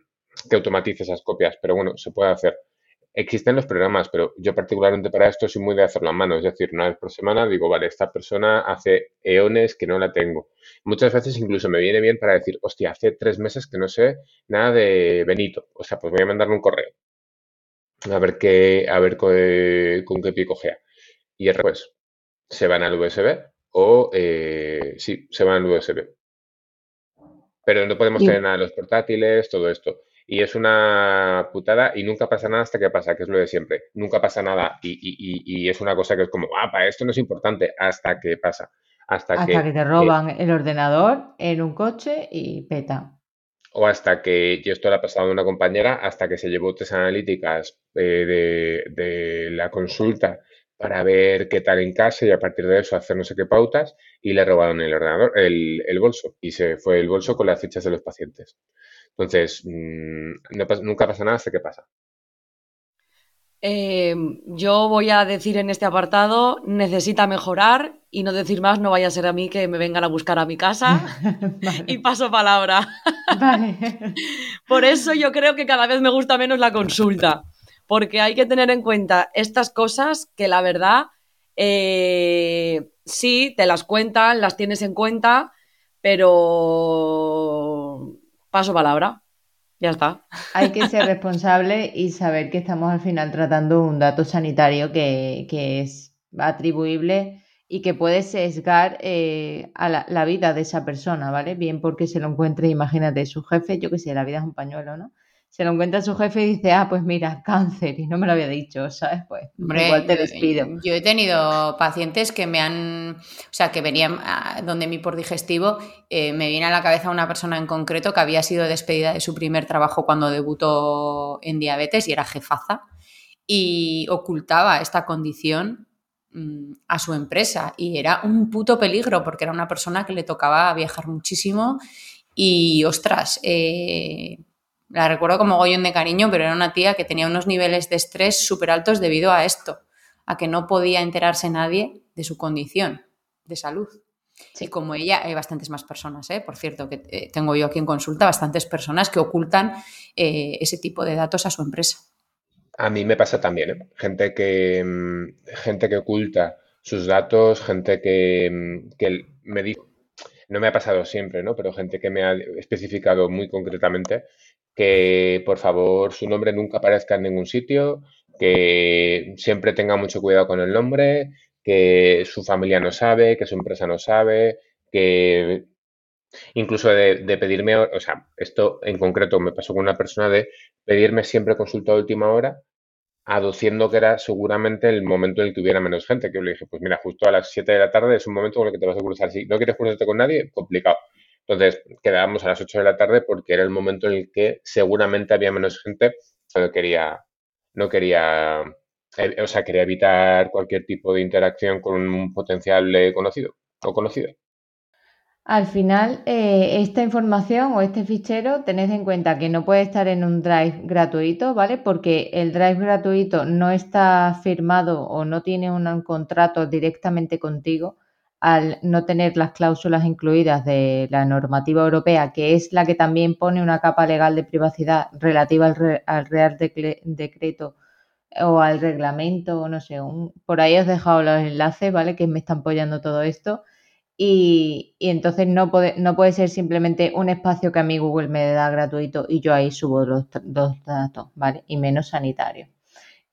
que automatice esas copias, pero bueno, se puede hacer. Existen los programas, pero yo particularmente para esto soy muy de hacerlo a mano, es decir, una vez por semana digo, vale, esta persona hace eones que no la tengo. Muchas veces incluso me viene bien para decir, hostia, hace tres meses que no sé nada de Benito, o sea, pues voy a mandarle un correo a ver qué, a ver con, qué pie cogea. Y después se van al USB o eh, sí, se van al USB. Pero no podemos tener nada de los portátiles, todo esto. Y es una putada y nunca pasa nada hasta que pasa, que es lo de siempre. Nunca pasa nada y, es una cosa que es como, ah, para esto no es importante, hasta que pasa. Hasta, que, te roban el ordenador en un coche y peta. O hasta que, yo esto le ha pasado a una compañera, hasta que se llevó tres analíticas eh, de, la consulta para ver qué tal en casa y a partir de eso hacer no sé qué pautas y le robaron el ordenador, el, el bolso y se fue el bolso con las fichas de los pacientes. Entonces, mm, nunca pasa nada hasta que pasa. Eh, yo voy a decir en este apartado, necesita mejorar y no decir más, no vaya a ser a mí que me vengan a buscar a mi casa y paso palabra. Por eso yo creo que cada vez me gusta menos la consulta, porque hay que tener en cuenta estas cosas que la verdad eh, sí, te las cuentan, las tienes en cuenta, pero paso palabra. Ya está. Hay que ser responsable y saber que estamos al final tratando un dato sanitario que, que es atribuible y que puede sesgar eh, a la, vida de esa persona, ¿vale? Bien porque se lo encuentre, imagínate, su jefe, yo que sé, la vida es un pañuelo, ¿no? Se lo encuentra su jefe y dice, ah, pues mira, cáncer, y no me lo había dicho, ¿sabes? Pues Hombre, igual te despido. Yo he tenido pacientes que me han, o sea, que venían a donde mi por digestivo, eh, me viene a la cabeza una persona en concreto que había sido despedida de su primer trabajo cuando debutó en diabetes y era jefaza y ocultaba esta condición Mm, a su empresa y era un puto peligro porque era una persona que le tocaba viajar muchísimo y ostras, eh, la recuerdo como gollón de cariño, pero era una tía que tenía unos niveles de estrés súper altos debido a esto, a que no podía enterarse nadie de su condición de salud. Y como ella, hay bastantes más personas, ¿eh? por cierto, que eh, tengo yo aquí en consulta, bastantes personas que ocultan ese tipo de datos a su empresa. A mí me pasa también, ¿eh? Gente que, mm, gente que oculta sus datos, gente que, mm, que me dice, no me ha pasado siempre, ¿no? Pero gente que me ha especificado muy concretamente que por favor su nombre nunca aparezca en ningún sitio, que siempre tenga mucho cuidado con el nombre, que su familia no sabe, que su empresa no sabe, que incluso de, de pedirme, o sea, esto en concreto me pasó con una persona de pedirme siempre consulta a última hora aduciendo que era seguramente el momento en el que hubiera menos gente, que yo le dije, pues mira, justo a las 7 de la tarde es un momento con el que te vas a cruzar. Si no quieres cruzarte con nadie, complicado. Entonces, quedábamos a las 8 de la tarde porque era el momento en el que seguramente había menos gente, no quería, no quería, eh, o sea, quería evitar cualquier tipo de interacción con un potencial conocido o conocido. Al final, eh, esta información o este fichero, tened en cuenta que no puede estar en un drive gratuito, ¿vale? Porque el drive gratuito no está firmado o no tiene un contrato directamente contigo al no tener las cláusulas incluidas de la normativa europea, que es la que también pone una capa legal de privacidad relativa al, Real Decreto o al reglamento, o no sé, por ahí os he dejado los enlaces, ¿vale? Que me están apoyando todo esto y, entonces no puede, no puede ser simplemente un espacio que a mí Google me da gratuito y yo ahí subo los, dos datos, ¿vale? Y menos sanitario.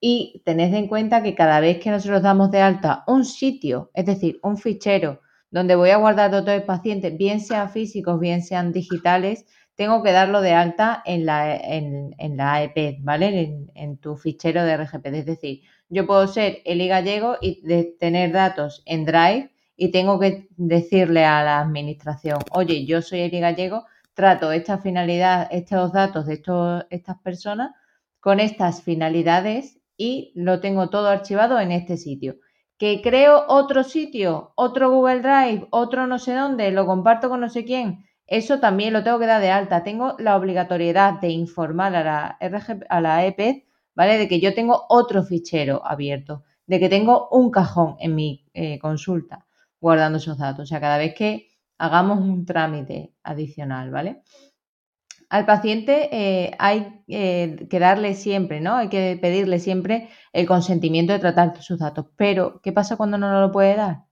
Y tened en cuenta que cada vez que nosotros damos de alta un sitio, es decir, un fichero donde voy a guardar datos de pacientes, bien sean físicos, bien sean digitales, tengo que darlo de alta en la, en, la AEP, ¿vale? En, en, tu fichero de RGPD. Es decir, yo puedo ser Eli Gallego y tener datos en Drive y tengo que decirle a la administración, oye, yo soy Eri Gallego, trato esta finalidad, estos datos de estos, estas personas con estas finalidades y lo tengo todo archivado en este sitio. Que creo otro sitio, otro Google Drive, otro no sé dónde, lo comparto con no sé quién, eso también lo tengo que dar de alta. Tengo la obligatoriedad de informar a la, RG, a la EP, ¿vale? De que yo tengo otro fichero abierto, de que tengo un cajón en mi eh, consulta guardando esos datos. O sea, cada vez que hagamos un trámite adicional, ¿vale? Al paciente eh, hay eh, que darle siempre, ¿no? Hay que pedirle siempre el consentimiento de tratar sus datos. Pero, ¿qué pasa cuando no nos lo puede dar?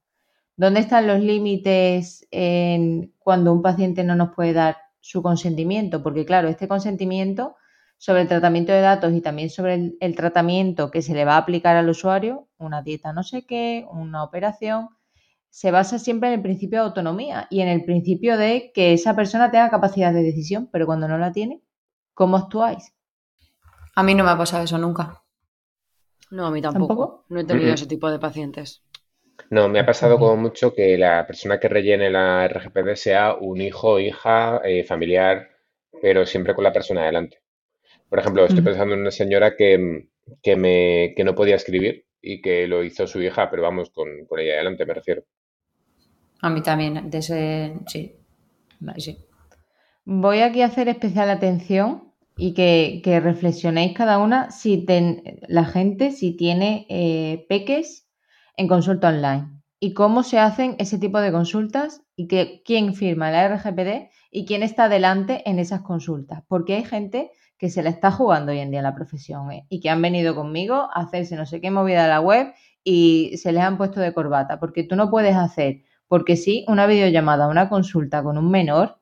¿Dónde están los límites en cuando un paciente no nos puede dar su consentimiento? Porque, claro, este consentimiento sobre el tratamiento de datos y también sobre el, el tratamiento que se le va a aplicar al usuario, una dieta no sé qué, una operación, se basa siempre en el principio de autonomía y en el principio de que esa persona tenga capacidad de decisión, pero cuando no la tiene, ¿cómo actuáis? A mí no me ha pasado eso nunca. No, a mí tampoco. No he tenido ese tipo de pacientes. No, me ha pasado como mucho que la persona que rellene la RGPD sea un hijo, hija, eh, familiar, pero siempre con la persona adelante. Por ejemplo, estoy pensando en una señora que, que, me, que no podía escribir y que lo hizo su hija, pero vamos, con, con ella adelante me refiero. A mí también, de ese, sí. Voy aquí a hacer especial atención y que, reflexionéis cada una si la gente si tiene eh, peques en consulta online y cómo se hacen ese tipo de consultas y que quién firma la RGPD y quién está delante en esas consultas. Porque hay gente que se la está jugando hoy en día la profesión ¿eh? y que han venido conmigo a hacerse no sé qué movida a la web y se les han puesto de corbata. Porque tú no puedes hacer porque sí, una videollamada, una consulta con un menor,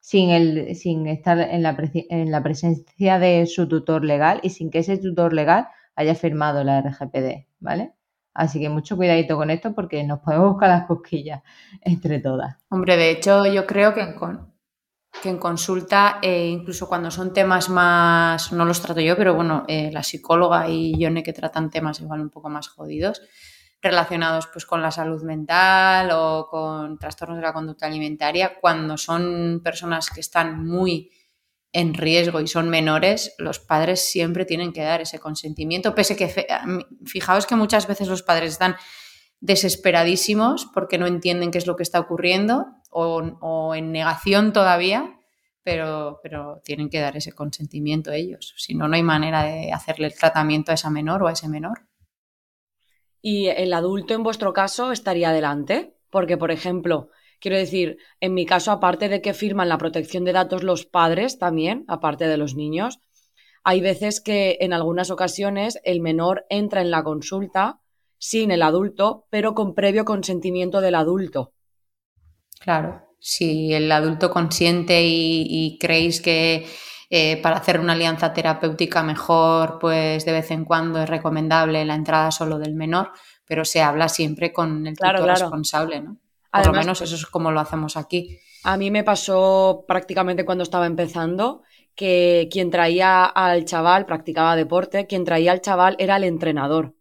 sin, el, sin estar en la, en la presencia de su tutor legal y sin que ese tutor legal haya firmado la RGPD, ¿vale? Así que mucho cuidadito con esto porque nos podemos buscar las cosquillas entre todas. Hombre, de hecho yo creo que en, que en consulta, eh, incluso cuando son temas más, no los trato yo, pero bueno, eh, la psicóloga y Yone que tratan temas igual un poco más jodidos, relacionados pues con la salud mental o con trastornos de la conducta alimentaria, cuando son personas que están muy en riesgo y son menores, los padres siempre tienen que dar ese consentimiento, pese que fijaos que muchas veces los padres están desesperadísimos porque no entienden qué es lo que está ocurriendo o, en negación todavía, pero, pero, tienen que dar ese consentimiento ellos. Si no, no hay manera de hacerle el tratamiento a esa menor o a ese menor. ¿Y el adulto en vuestro caso estaría adelante? Porque, por ejemplo, quiero decir, en mi caso, aparte de que firman la protección de datos los padres también, aparte de los niños, hay veces que en algunas ocasiones el menor entra en la consulta sin el adulto, pero con previo consentimiento del adulto. Claro, si el adulto consiente y, creéis que eh, para hacer una alianza terapéutica mejor, pues de vez en cuando es recomendable la entrada solo del menor, pero se habla siempre con el tutor responsable, ¿no? Por lo menos eso es como lo hacemos aquí. A mí me pasó prácticamente cuando estaba empezando que quien traía al chaval practicaba deporte, quien traía al chaval era el entrenador.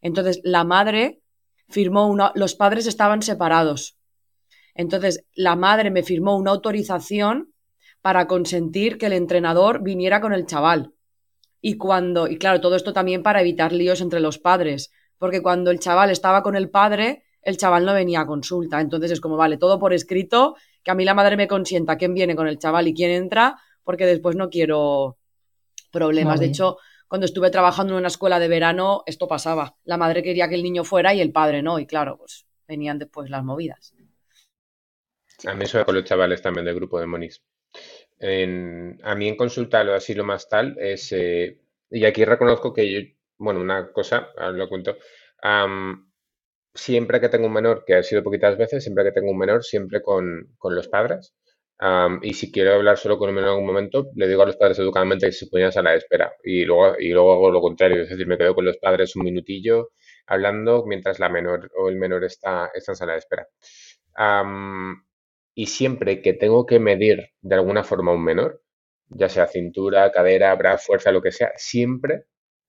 Entonces la madre firmó una, los padres estaban separados. Entonces, la madre me firmó una autorización para consentir que el entrenador viniera con el chaval. Y cuando, y claro, todo esto también para evitar líos entre los padres, porque cuando el chaval estaba con el padre, el chaval no venía a consulta. Entonces es como, vale, todo por escrito, que a mí la madre me consienta quién viene con el chaval y quién entra, porque después no quiero problemas. De hecho, cuando estuve trabajando en una escuela de verano, esto pasaba. La madre quería que el niño fuera y el padre no, y claro, pues venían después las movidas. A mí eso con los chavales también del grupo de Monis. A mí en consulta lo así lo más tal es, eh, y aquí reconozco que yo, bueno, una cosa, lo cuento, siempre que tengo un menor, que ha sido poquitas veces, siempre que tengo un menor, siempre con, los padres. y si quiero hablar solo con un menor en algún momento, le digo a los padres educadamente que se ponen a la espera. Y luego, y luego hago lo contrario, es decir, me quedo con los padres un minutillo hablando mientras la menor o el menor está, está en sala de espera. Y siempre que tengo que medir de alguna forma un menor, ya sea cintura, cadera, brazo, fuerza, lo que sea, siempre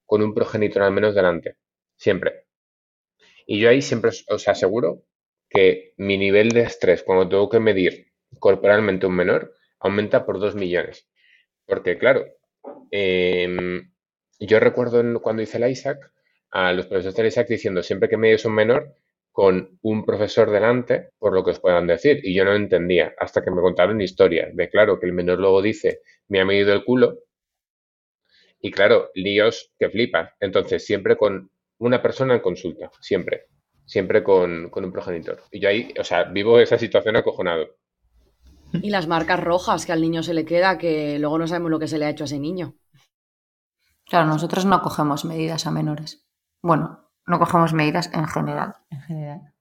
con un progenitor al menos delante. Siempre. Y yo ahí siempre os aseguro que mi nivel de estrés cuando tengo que medir corporalmente un menor aumenta por dos millones. Porque claro, em, yo recuerdo cuando hice el ISAC, a los profesores del ISAC diciendo siempre que medies un menor, con un profesor delante por lo que os puedan decir. Y yo no entendía hasta que me contaron historias de, claro, que el menor luego dice, me ha medido el culo. Y claro, líos que flipas. Entonces, siempre con una persona en consulta, siempre. Siempre con, con un progenitor. Y yo ahí, o sea, vivo esa situación acojonado. Y las marcas rojas que al niño se le queda, que luego no sabemos lo que se le ha hecho a ese niño. Claro, nosotros no cogemos medidas a menores. Bueno, no cogemos medidas en general. En general.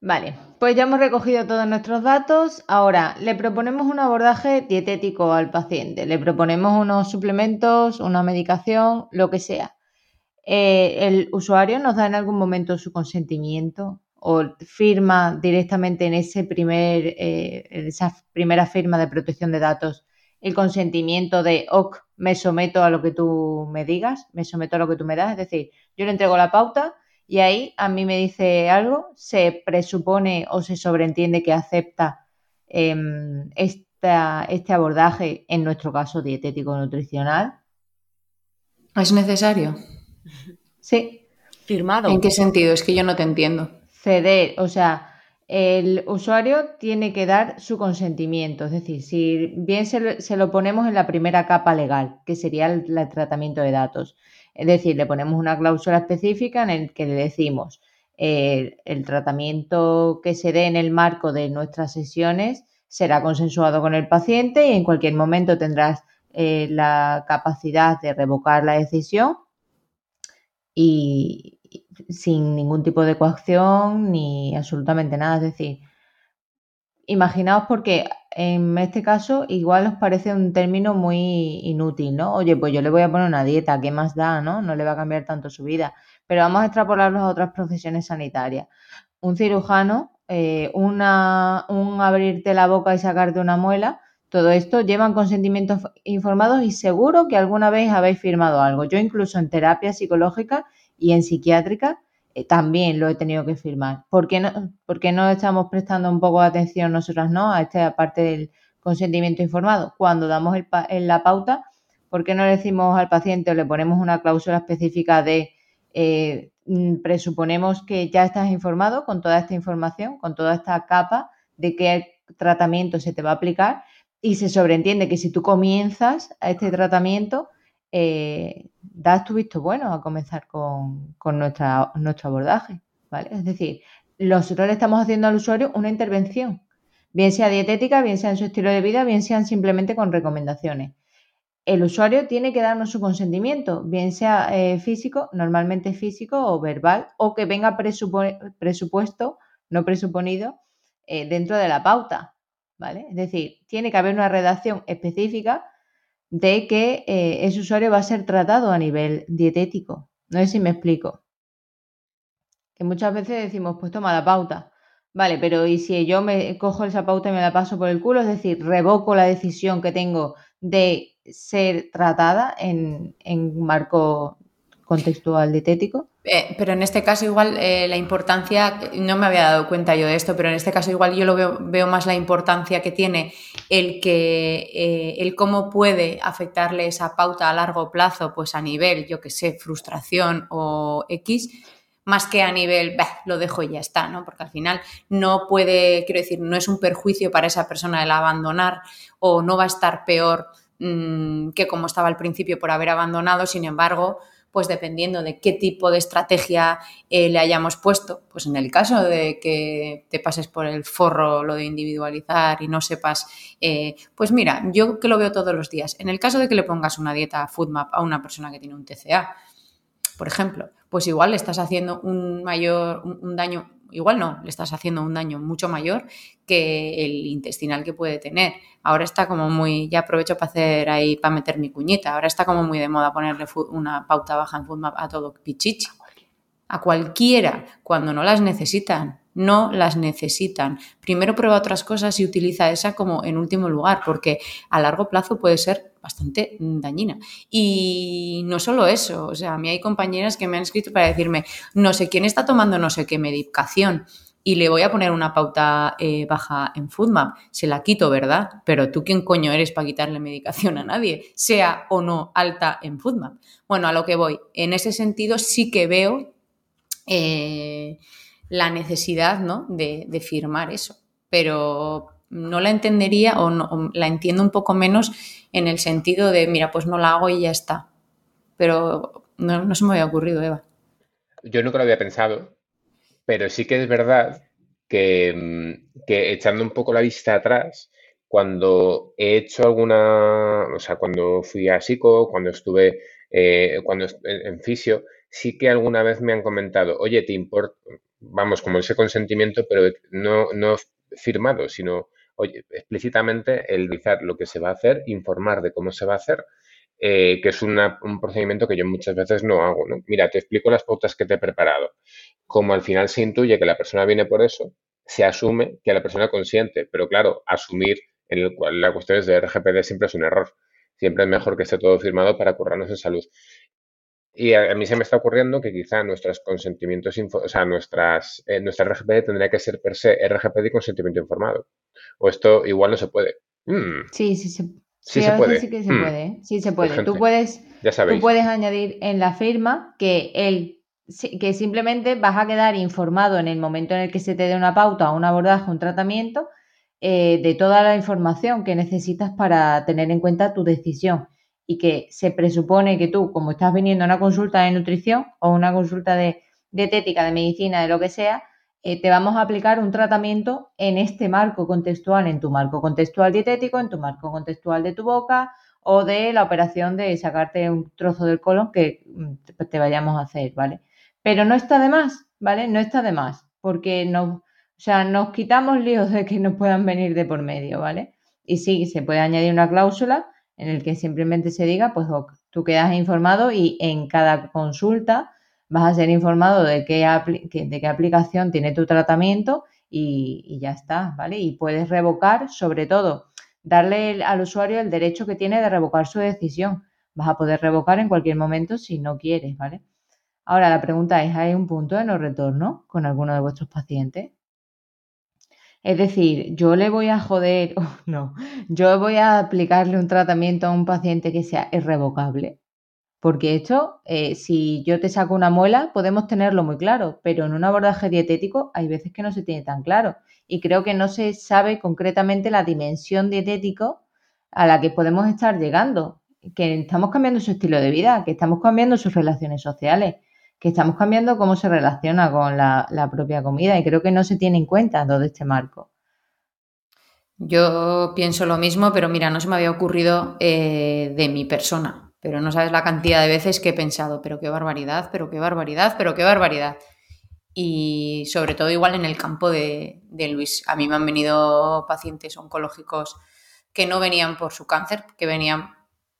Vale, pues ya hemos recogido todos nuestros datos. Ahora le proponemos un abordaje dietético al paciente, le proponemos unos suplementos, una medicación, lo que sea. Eh, ¿El usuario nos da en algún momento su consentimiento o firma directamente en ese primer, eh, esa primera firma de protección de datos el consentimiento de, ok, me someto a lo que tú me digas, me someto a lo que tú me das? Es decir, yo le entrego la pauta y ahí a mí me dice algo, se presupone o se sobreentiende que acepta em, este abordaje, en nuestro caso dietético nutricional. ¿Es necesario? Sí. Firmado. ¿En qué sentido? Es que yo no te entiendo. Ceder, o sea, el usuario tiene que dar su consentimiento, es decir, si bien se lo, ponemos en la primera capa legal, que sería el, tratamiento de datos, es decir, le ponemos una cláusula específica en el que le decimos eh, el tratamiento que se dé en el marco de nuestras sesiones será consensuado con el paciente y en cualquier momento tendrás eh, la capacidad de revocar la decisión y, sin ningún tipo de coacción ni absolutamente nada. Es decir, imaginaos porque en este caso igual os parece un término muy inútil, ¿no? Oye, pues yo le voy a poner una dieta, ¿qué más da, no? No le va a cambiar tanto su vida. Pero vamos a extrapolarlo a otras profesiones sanitarias. Un cirujano, eh, una, un abrirte la boca y sacarte una muela, todo esto llevan consentimientos informados y seguro que alguna vez habéis firmado algo. Yo incluso en terapia psicológica y en psiquiátrica eh, también lo he tenido que firmar. ¿Por qué, no, no estamos prestando un poco de atención nosotras no a esta parte del consentimiento informado? Cuando damos el, la pauta, ¿por qué no le decimos al paciente o le ponemos una cláusula específica de eh, mm, presuponemos que ya estás informado con toda esta información, con toda esta capa de qué tratamiento se te va a aplicar y se sobreentiende que si tú comienzas a este tratamiento, eh, das tu visto bueno a comenzar con, nuestra, nuestro abordaje, ¿vale? Es decir, nosotros le estamos haciendo al usuario una intervención, bien sea dietética, bien sea en su estilo de vida, bien sean simplemente con recomendaciones. El usuario tiene que darnos su consentimiento, bien sea eh, físico, normalmente físico o verbal, o que venga presupuesto, no presuponido, eh, dentro de la pauta, ¿vale? Es decir, tiene que haber una redacción específica de que eh, ese usuario va a ser tratado a nivel dietético. No sé si me explico. Que muchas veces decimos, pues toma la pauta. Vale, pero ¿y si yo me cojo esa pauta y me la paso por el culo? Es decir, revoco la decisión que tengo de ser tratada en, en marco contextual dietético. Eh, pero en este caso igual eh, la importancia, no me había dado cuenta yo de esto, pero en este caso igual yo lo veo, más la importancia que tiene el que eh, el cómo puede afectarle esa pauta a largo plazo, pues a nivel, yo que sé, frustración o X, más que a nivel, lo dejo y ya está, ¿no? Porque al final no puede, quiero decir, no es un perjuicio para esa persona el abandonar o no va a estar peor mm, que como estaba al principio por haber abandonado, sin embargo, pues dependiendo de qué tipo de estrategia eh, le hayamos puesto, pues en el caso de que te pases por el forro lo de individualizar y no sepas, eh, pues mira, yo que lo veo todos los días, en el caso de que le pongas una dieta FoodMap a una persona que tiene un TCA, por ejemplo, pues igual le estás haciendo un mayor, un daño igual no, le estás haciendo un daño mucho mayor que el intestinal que puede tener. Ahora está como muy, ya aprovecho para hacer ahí, para meter mi cuñita, ahora está como muy de moda ponerle una pauta baja en FoodMap a todo pichichi. A cualquiera, cuando no las necesitan no las necesitan. Primero prueba otras cosas y utiliza esa como en último lugar, porque a largo plazo puede ser bastante dañina. Y no solo eso, o sea, a mí hay compañeras que me han escrito para decirme, no sé quién está tomando no sé qué medicación y le voy a poner una pauta eh, baja en FoodMap. Se la quito, ¿verdad? Pero tú quién coño eres para quitarle medicación a nadie, sea o no alta en FoodMap. Bueno, a lo que voy. En ese sentido sí que veo... Eh, la necesidad ¿no? de, firmar eso. Pero no la entendería o, no, la entiendo un poco menos en el sentido de, mira, pues no la hago y ya está. Pero no, se me había ocurrido, Eva. Yo nunca lo había pensado, pero sí que es verdad que, que echando un poco la vista atrás, cuando he hecho alguna, o sea, cuando fui a psico, cuando estuve eh, cuando en fisio, sí que alguna vez me han comentado, oye, ¿te importa? vamos, como ese consentimiento, pero no, no firmado, sino oye, explícitamente el decir lo que se va a hacer, informar de cómo se va a hacer, eh, que es un procedimiento que yo muchas veces no hago. ¿no? Mira, te explico las pautas que te he preparado. Como al final se intuye que la persona viene por eso, se asume que la persona consiente, pero claro, asumir en el la cuestión es de RGPD siempre es un error. Siempre es mejor que esté todo firmado para curarnos en salud. Y a, mí se me está ocurriendo que quizá nuestros consentimientos, o sea, nuestras, eh, nuestra RGPD tendría que ser per se RGPD y consentimiento informado. O esto igual no se puede. Mm. Sí, sí, sí, sí, se puede. Sí que se mm. puede. ¿eh? Sí se puede. Tú puedes, tú puedes añadir en la firma que él que simplemente vas a quedar informado en el momento en el que se te dé una pauta, un abordaje, un tratamiento, eh, de toda la información que necesitas para tener en cuenta tu decisión y que se presupone que tú, como estás viniendo a una consulta de nutrición o una consulta de dietética, de medicina, de lo que sea, eh, te vamos a aplicar un tratamiento en este marco contextual, en tu marco contextual dietético, en tu marco contextual de tu boca o de la operación de sacarte un trozo del colon que mm, te vayamos a hacer, ¿vale? Pero no está de más, ¿vale? No está de más, porque nos, o sea, nos quitamos líos de que nos puedan venir de por medio, ¿vale? Y sí, se puede añadir una cláusula en el que simplemente se diga, pues tú quedas informado y en cada consulta vas a ser informado de qué, de qué aplicación tiene tu tratamiento y, y, ya está, ¿vale? Y puedes revocar, sobre todo, darle al usuario el derecho que tiene de revocar su decisión. Vas a poder revocar en cualquier momento si no quieres, ¿vale? Ahora la pregunta es, ¿hay un punto de no retorno con alguno de vuestros pacientes? Es decir, yo le voy a joder, oh, no, yo voy a aplicarle un tratamiento a un paciente que sea irrevocable. Porque esto, eh, si yo te saco una muela, podemos tenerlo muy claro, pero en un abordaje dietético hay veces que no se tiene tan claro. Y creo que no se sabe concretamente la dimensión dietético a la que podemos estar llegando, que estamos cambiando su estilo de vida, que estamos cambiando sus relaciones sociales, que estamos cambiando cómo se relaciona con la, propia comida y creo que no se tiene en cuenta todo este marco. Yo pienso lo mismo, pero mira, no se me había ocurrido eh, de mi persona, pero no sabes la cantidad de veces que he pensado, pero qué barbaridad, pero qué barbaridad, pero qué barbaridad. Y sobre todo igual en el campo de, de Luis. A mí me han venido pacientes oncológicos que no venían por su cáncer, que venían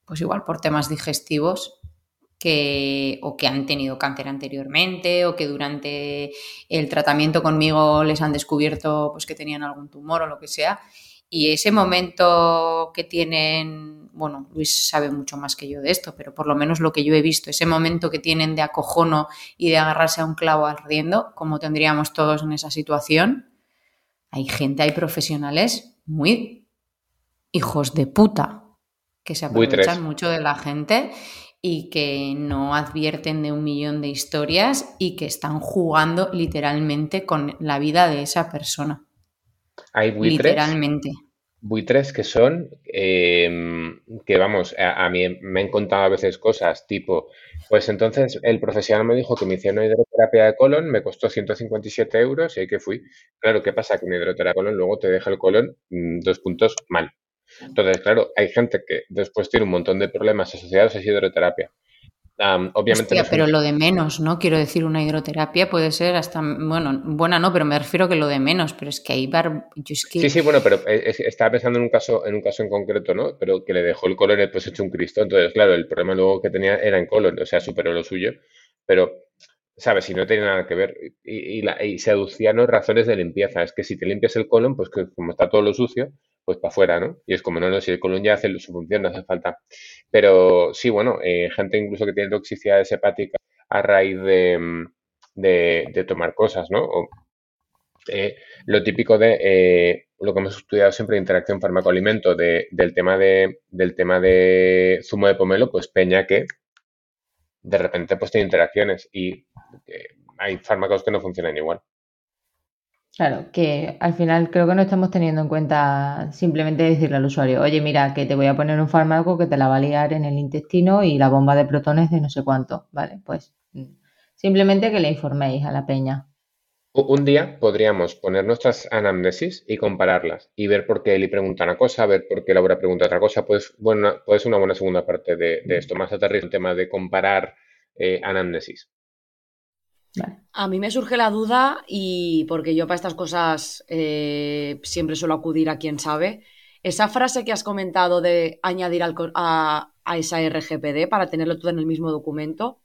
pues igual por temas digestivos que, o que han tenido cáncer anteriormente o que durante el tratamiento conmigo les han descubierto pues, que tenían algún tumor o lo que sea. Y ese momento que tienen, bueno, Luis sabe mucho más que yo de esto, pero por lo menos lo que yo he visto, ese momento que tienen de acojono y de agarrarse a un clavo ardiendo, como tendríamos todos en esa situación, hay gente, hay profesionales muy hijos de puta que se aprovechan mucho de la gente y que no advierten de un millón de historias y que están jugando literalmente con la vida de esa persona. Hay buitres, literalmente. Buitres que son, em, que vamos, a, mí me han contado a veces cosas tipo, pues entonces el profesional me dijo que me hicieron una hidroterapia de colon, me costó 157 euros y ahí que fui. Claro, ¿qué pasa? Que una hidroterapia de colon luego te deja el colon mm, dos puntos mal. Entonces, claro, hay gente que después tiene un montón de problemas asociados a esa hidroterapia. obviamente pero lo de menos, ¿no? Quiero decir, una hidroterapia puede ser hasta, bueno, buena no, pero me refiero que lo de menos, pero es que hay bar... Sí, sí, bueno, pero estaba pensando en un caso en un caso en concreto, ¿no? Pero que le dejó el colon pues hecho un Cristo, entonces, claro, el problema luego que tenía era en colon, o sea, superó lo suyo, pero, ¿sabes? Si no tiene nada que ver y, y se aducían razones de limpieza, es que si te limpias el colon, pues que como está todo lo sucio, pues para afuera, ¿no? Y es como, no, no, si el colon ya hace su función, no hace falta. Pero sí, bueno, eh, gente incluso que tiene toxicidades hepáticas a raíz de, mm, de, tomar cosas, ¿no? Eh, lo típico de eh, lo que hemos estudiado siempre, interacción fármaco-alimento, de, del, tema de, del tema de zumo de pomelo, pues peña que de repente pues tiene interacciones y hay fármacos que no funcionan igual. Claro, que al final creo que no estamos teniendo en cuenta simplemente decirle al usuario, oye, mira, que te voy a poner un fármaco que te la va a liar en el intestino y la bomba de protones de no sé cuánto, ¿vale? Pues mm, simplemente que le informéis a la peña. Un día podríamos poner nuestras anamnesis y compararlas y ver por qué Eli pregunta una cosa, ver por qué Laura pregunta otra cosa. Pues, bueno, puede ser una buena segunda parte de, esto, más aterrizado el tema de comparar eh, anamnesis. A mí me surge la duda y porque yo para estas cosas eh, siempre suelo acudir a quien sabe. Esa frase que has comentado de añadir a, esa RGPD para tenerlo todo en el mismo documento,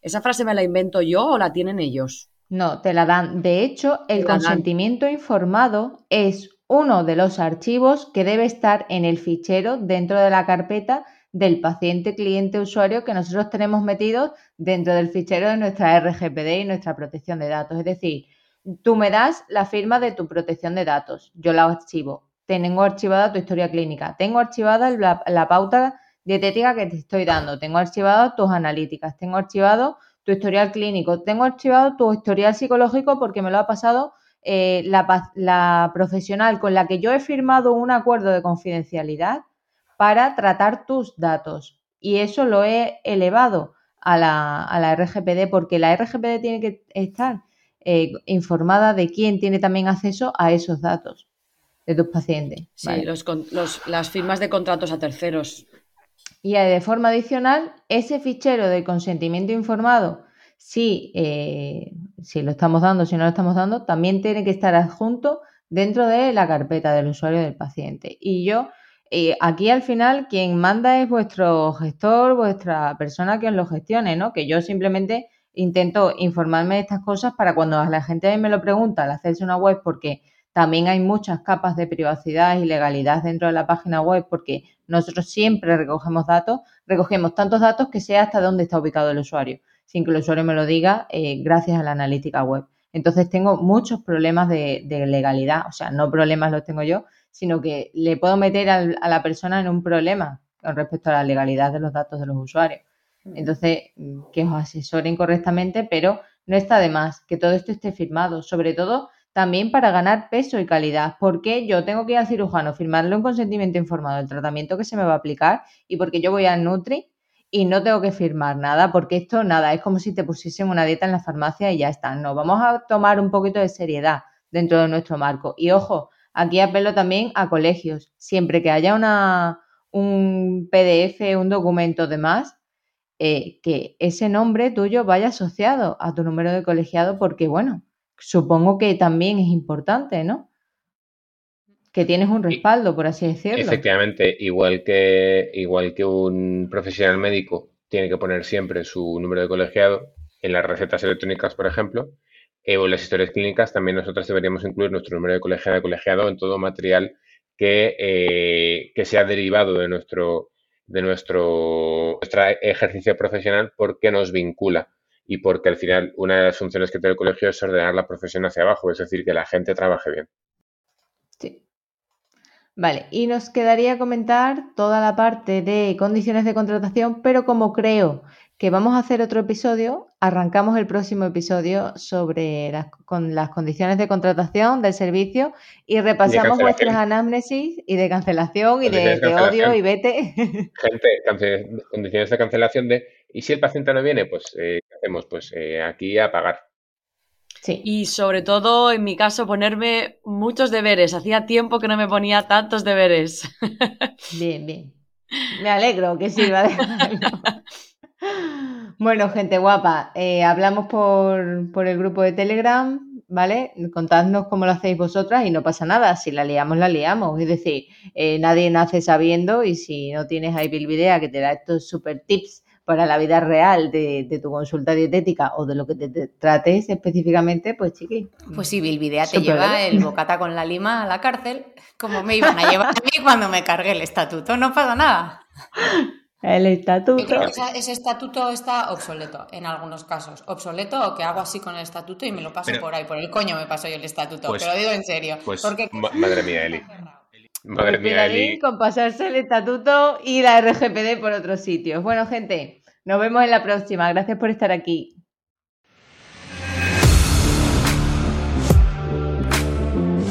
¿esa frase me la invento yo o la tienen ellos? No, te la dan. De hecho, el consentimiento informado es uno de los archivos que debe estar en el fichero dentro de la carpeta del paciente, cliente, usuario que nosotros tenemos metidos dentro del fichero de nuestra RGPD y nuestra protección de datos. Es decir, tú me das la firma de tu protección de datos, yo la archivo, tengo archivada tu historia clínica, tengo archivada la, pauta dietética que te estoy dando, tengo archivado tus analíticas, tengo archivado tu historial clínico, tengo archivado tu historial psicológico porque me lo ha pasado eh, la profesional con la que yo he firmado un acuerdo de confidencialidad para tratar tus datos. Y eso lo he elevado a la, RGPD porque la RGPD tiene que estar eh, informada de quién tiene también acceso a esos datos de tus pacientes. Sí, las firmas de contratos a terceros. Y de forma adicional, ese fichero de consentimiento informado, si, eh, si lo estamos dando, si no lo estamos dando, también tiene que estar adjunto dentro de la carpeta del usuario del paciente. Y yo, eh, aquí al final, quien manda es vuestro gestor, vuestra persona que os lo gestione, ¿no? Que yo simplemente intento informarme de estas cosas para cuando la gente me lo pregunta al hacerse una web, porque también hay muchas capas de privacidad y legalidad dentro de la página web, porque nosotros siempre recogemos datos, recogemos tantos datos que sea hasta dónde está ubicado el usuario, sin que el usuario me lo diga eh, gracias a la analítica web. Entonces tengo muchos problemas de, legalidad, o sea, no problemas los tengo yo, sino que le puedo meter a la persona en un problema con respecto a la legalidad de los datos de los usuarios. Mm. Entonces, que os asesoren correctamente, pero no está de más que todo esto esté firmado, sobre todo también para ganar peso y calidad, porque yo tengo que ir al cirujano, firmarle un consentimiento informado del tratamiento que se me va a aplicar y porque yo voy al Nutri y no tengo que firmar nada, porque esto nada, es como si te pusiesen una dieta en la farmacia y ya está. No, vamos a tomar un poquito de seriedad dentro de nuestro marco. Y ojo, aquí apelo también a colegios. Siempre que haya una, un PDF, un documento de más, eh, que ese nombre tuyo vaya asociado a tu número de colegiado, porque bueno, supongo que también es importante, ¿no? Que tienes un respaldo, por así decirlo. Efectivamente, igual que, igual que un profesional médico tiene que poner siempre su número de colegiado en las recetas electrónicas, por ejemplo, eh, o las historias clínicas, también nosotros deberíamos incluir nuestro número de colegiado, de colegiado en todo material que, eh, que sea derivado de nuestro de nuestro ejercicio profesional porque nos vincula y porque al final una de las funciones que tiene el colegio es ordenar la profesión hacia abajo, es decir, que la gente trabaje bien. Sí. Vale, y nos quedaría comentar toda la parte de condiciones de contratación, pero como creo que vamos a hacer otro episodio, arrancamos el próximo episodio sobre las, con las condiciones de contratación del servicio y repasamos vuestras anamnesis y de cancelación y de, odio y vete. Gente, condiciones de cancelación de, ¿y si el paciente no viene? Pues, eh, ¿qué hacemos? Pues eh, aquí a pagar. Sí. Y sobre todo, en mi caso, ponerme muchos deberes. Hacía tiempo que no me ponía tantos deberes. Bien, bien. Me alegro que sirva de Bueno, gente guapa, eh, hablamos por, el grupo de Telegram, ¿vale? Contadnos cómo lo hacéis vosotras y no pasa nada, si la liamos, la liamos. Es decir, eh, nadie nace sabiendo y si no tienes ahí Bilbidea que te da estos super tips para la vida real de, tu consulta dietética o de lo que te, trates específicamente, pues chiqui. Pues sí, Bilbidea te lleva el bocata con la lima a la cárcel, como me iban a llevar a mí cuando me cargué el estatuto, no pasa nada. El estatuto. ese estatuto está obsoleto en algunos casos. Obsoleto o que hago así con el estatuto y me lo paso por ahí, por el coño me paso yo el estatuto. Pues pero lo digo en serio. Pues, madre mía, Eli. Madre mía, Eli. Con pasarse el estatuto y la RGPD por otros sitios. Bueno, gente, nos vemos en la próxima. Gracias por estar aquí.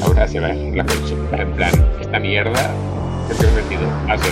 Ahora se va la en plan, esta mierda que te he metido. Así.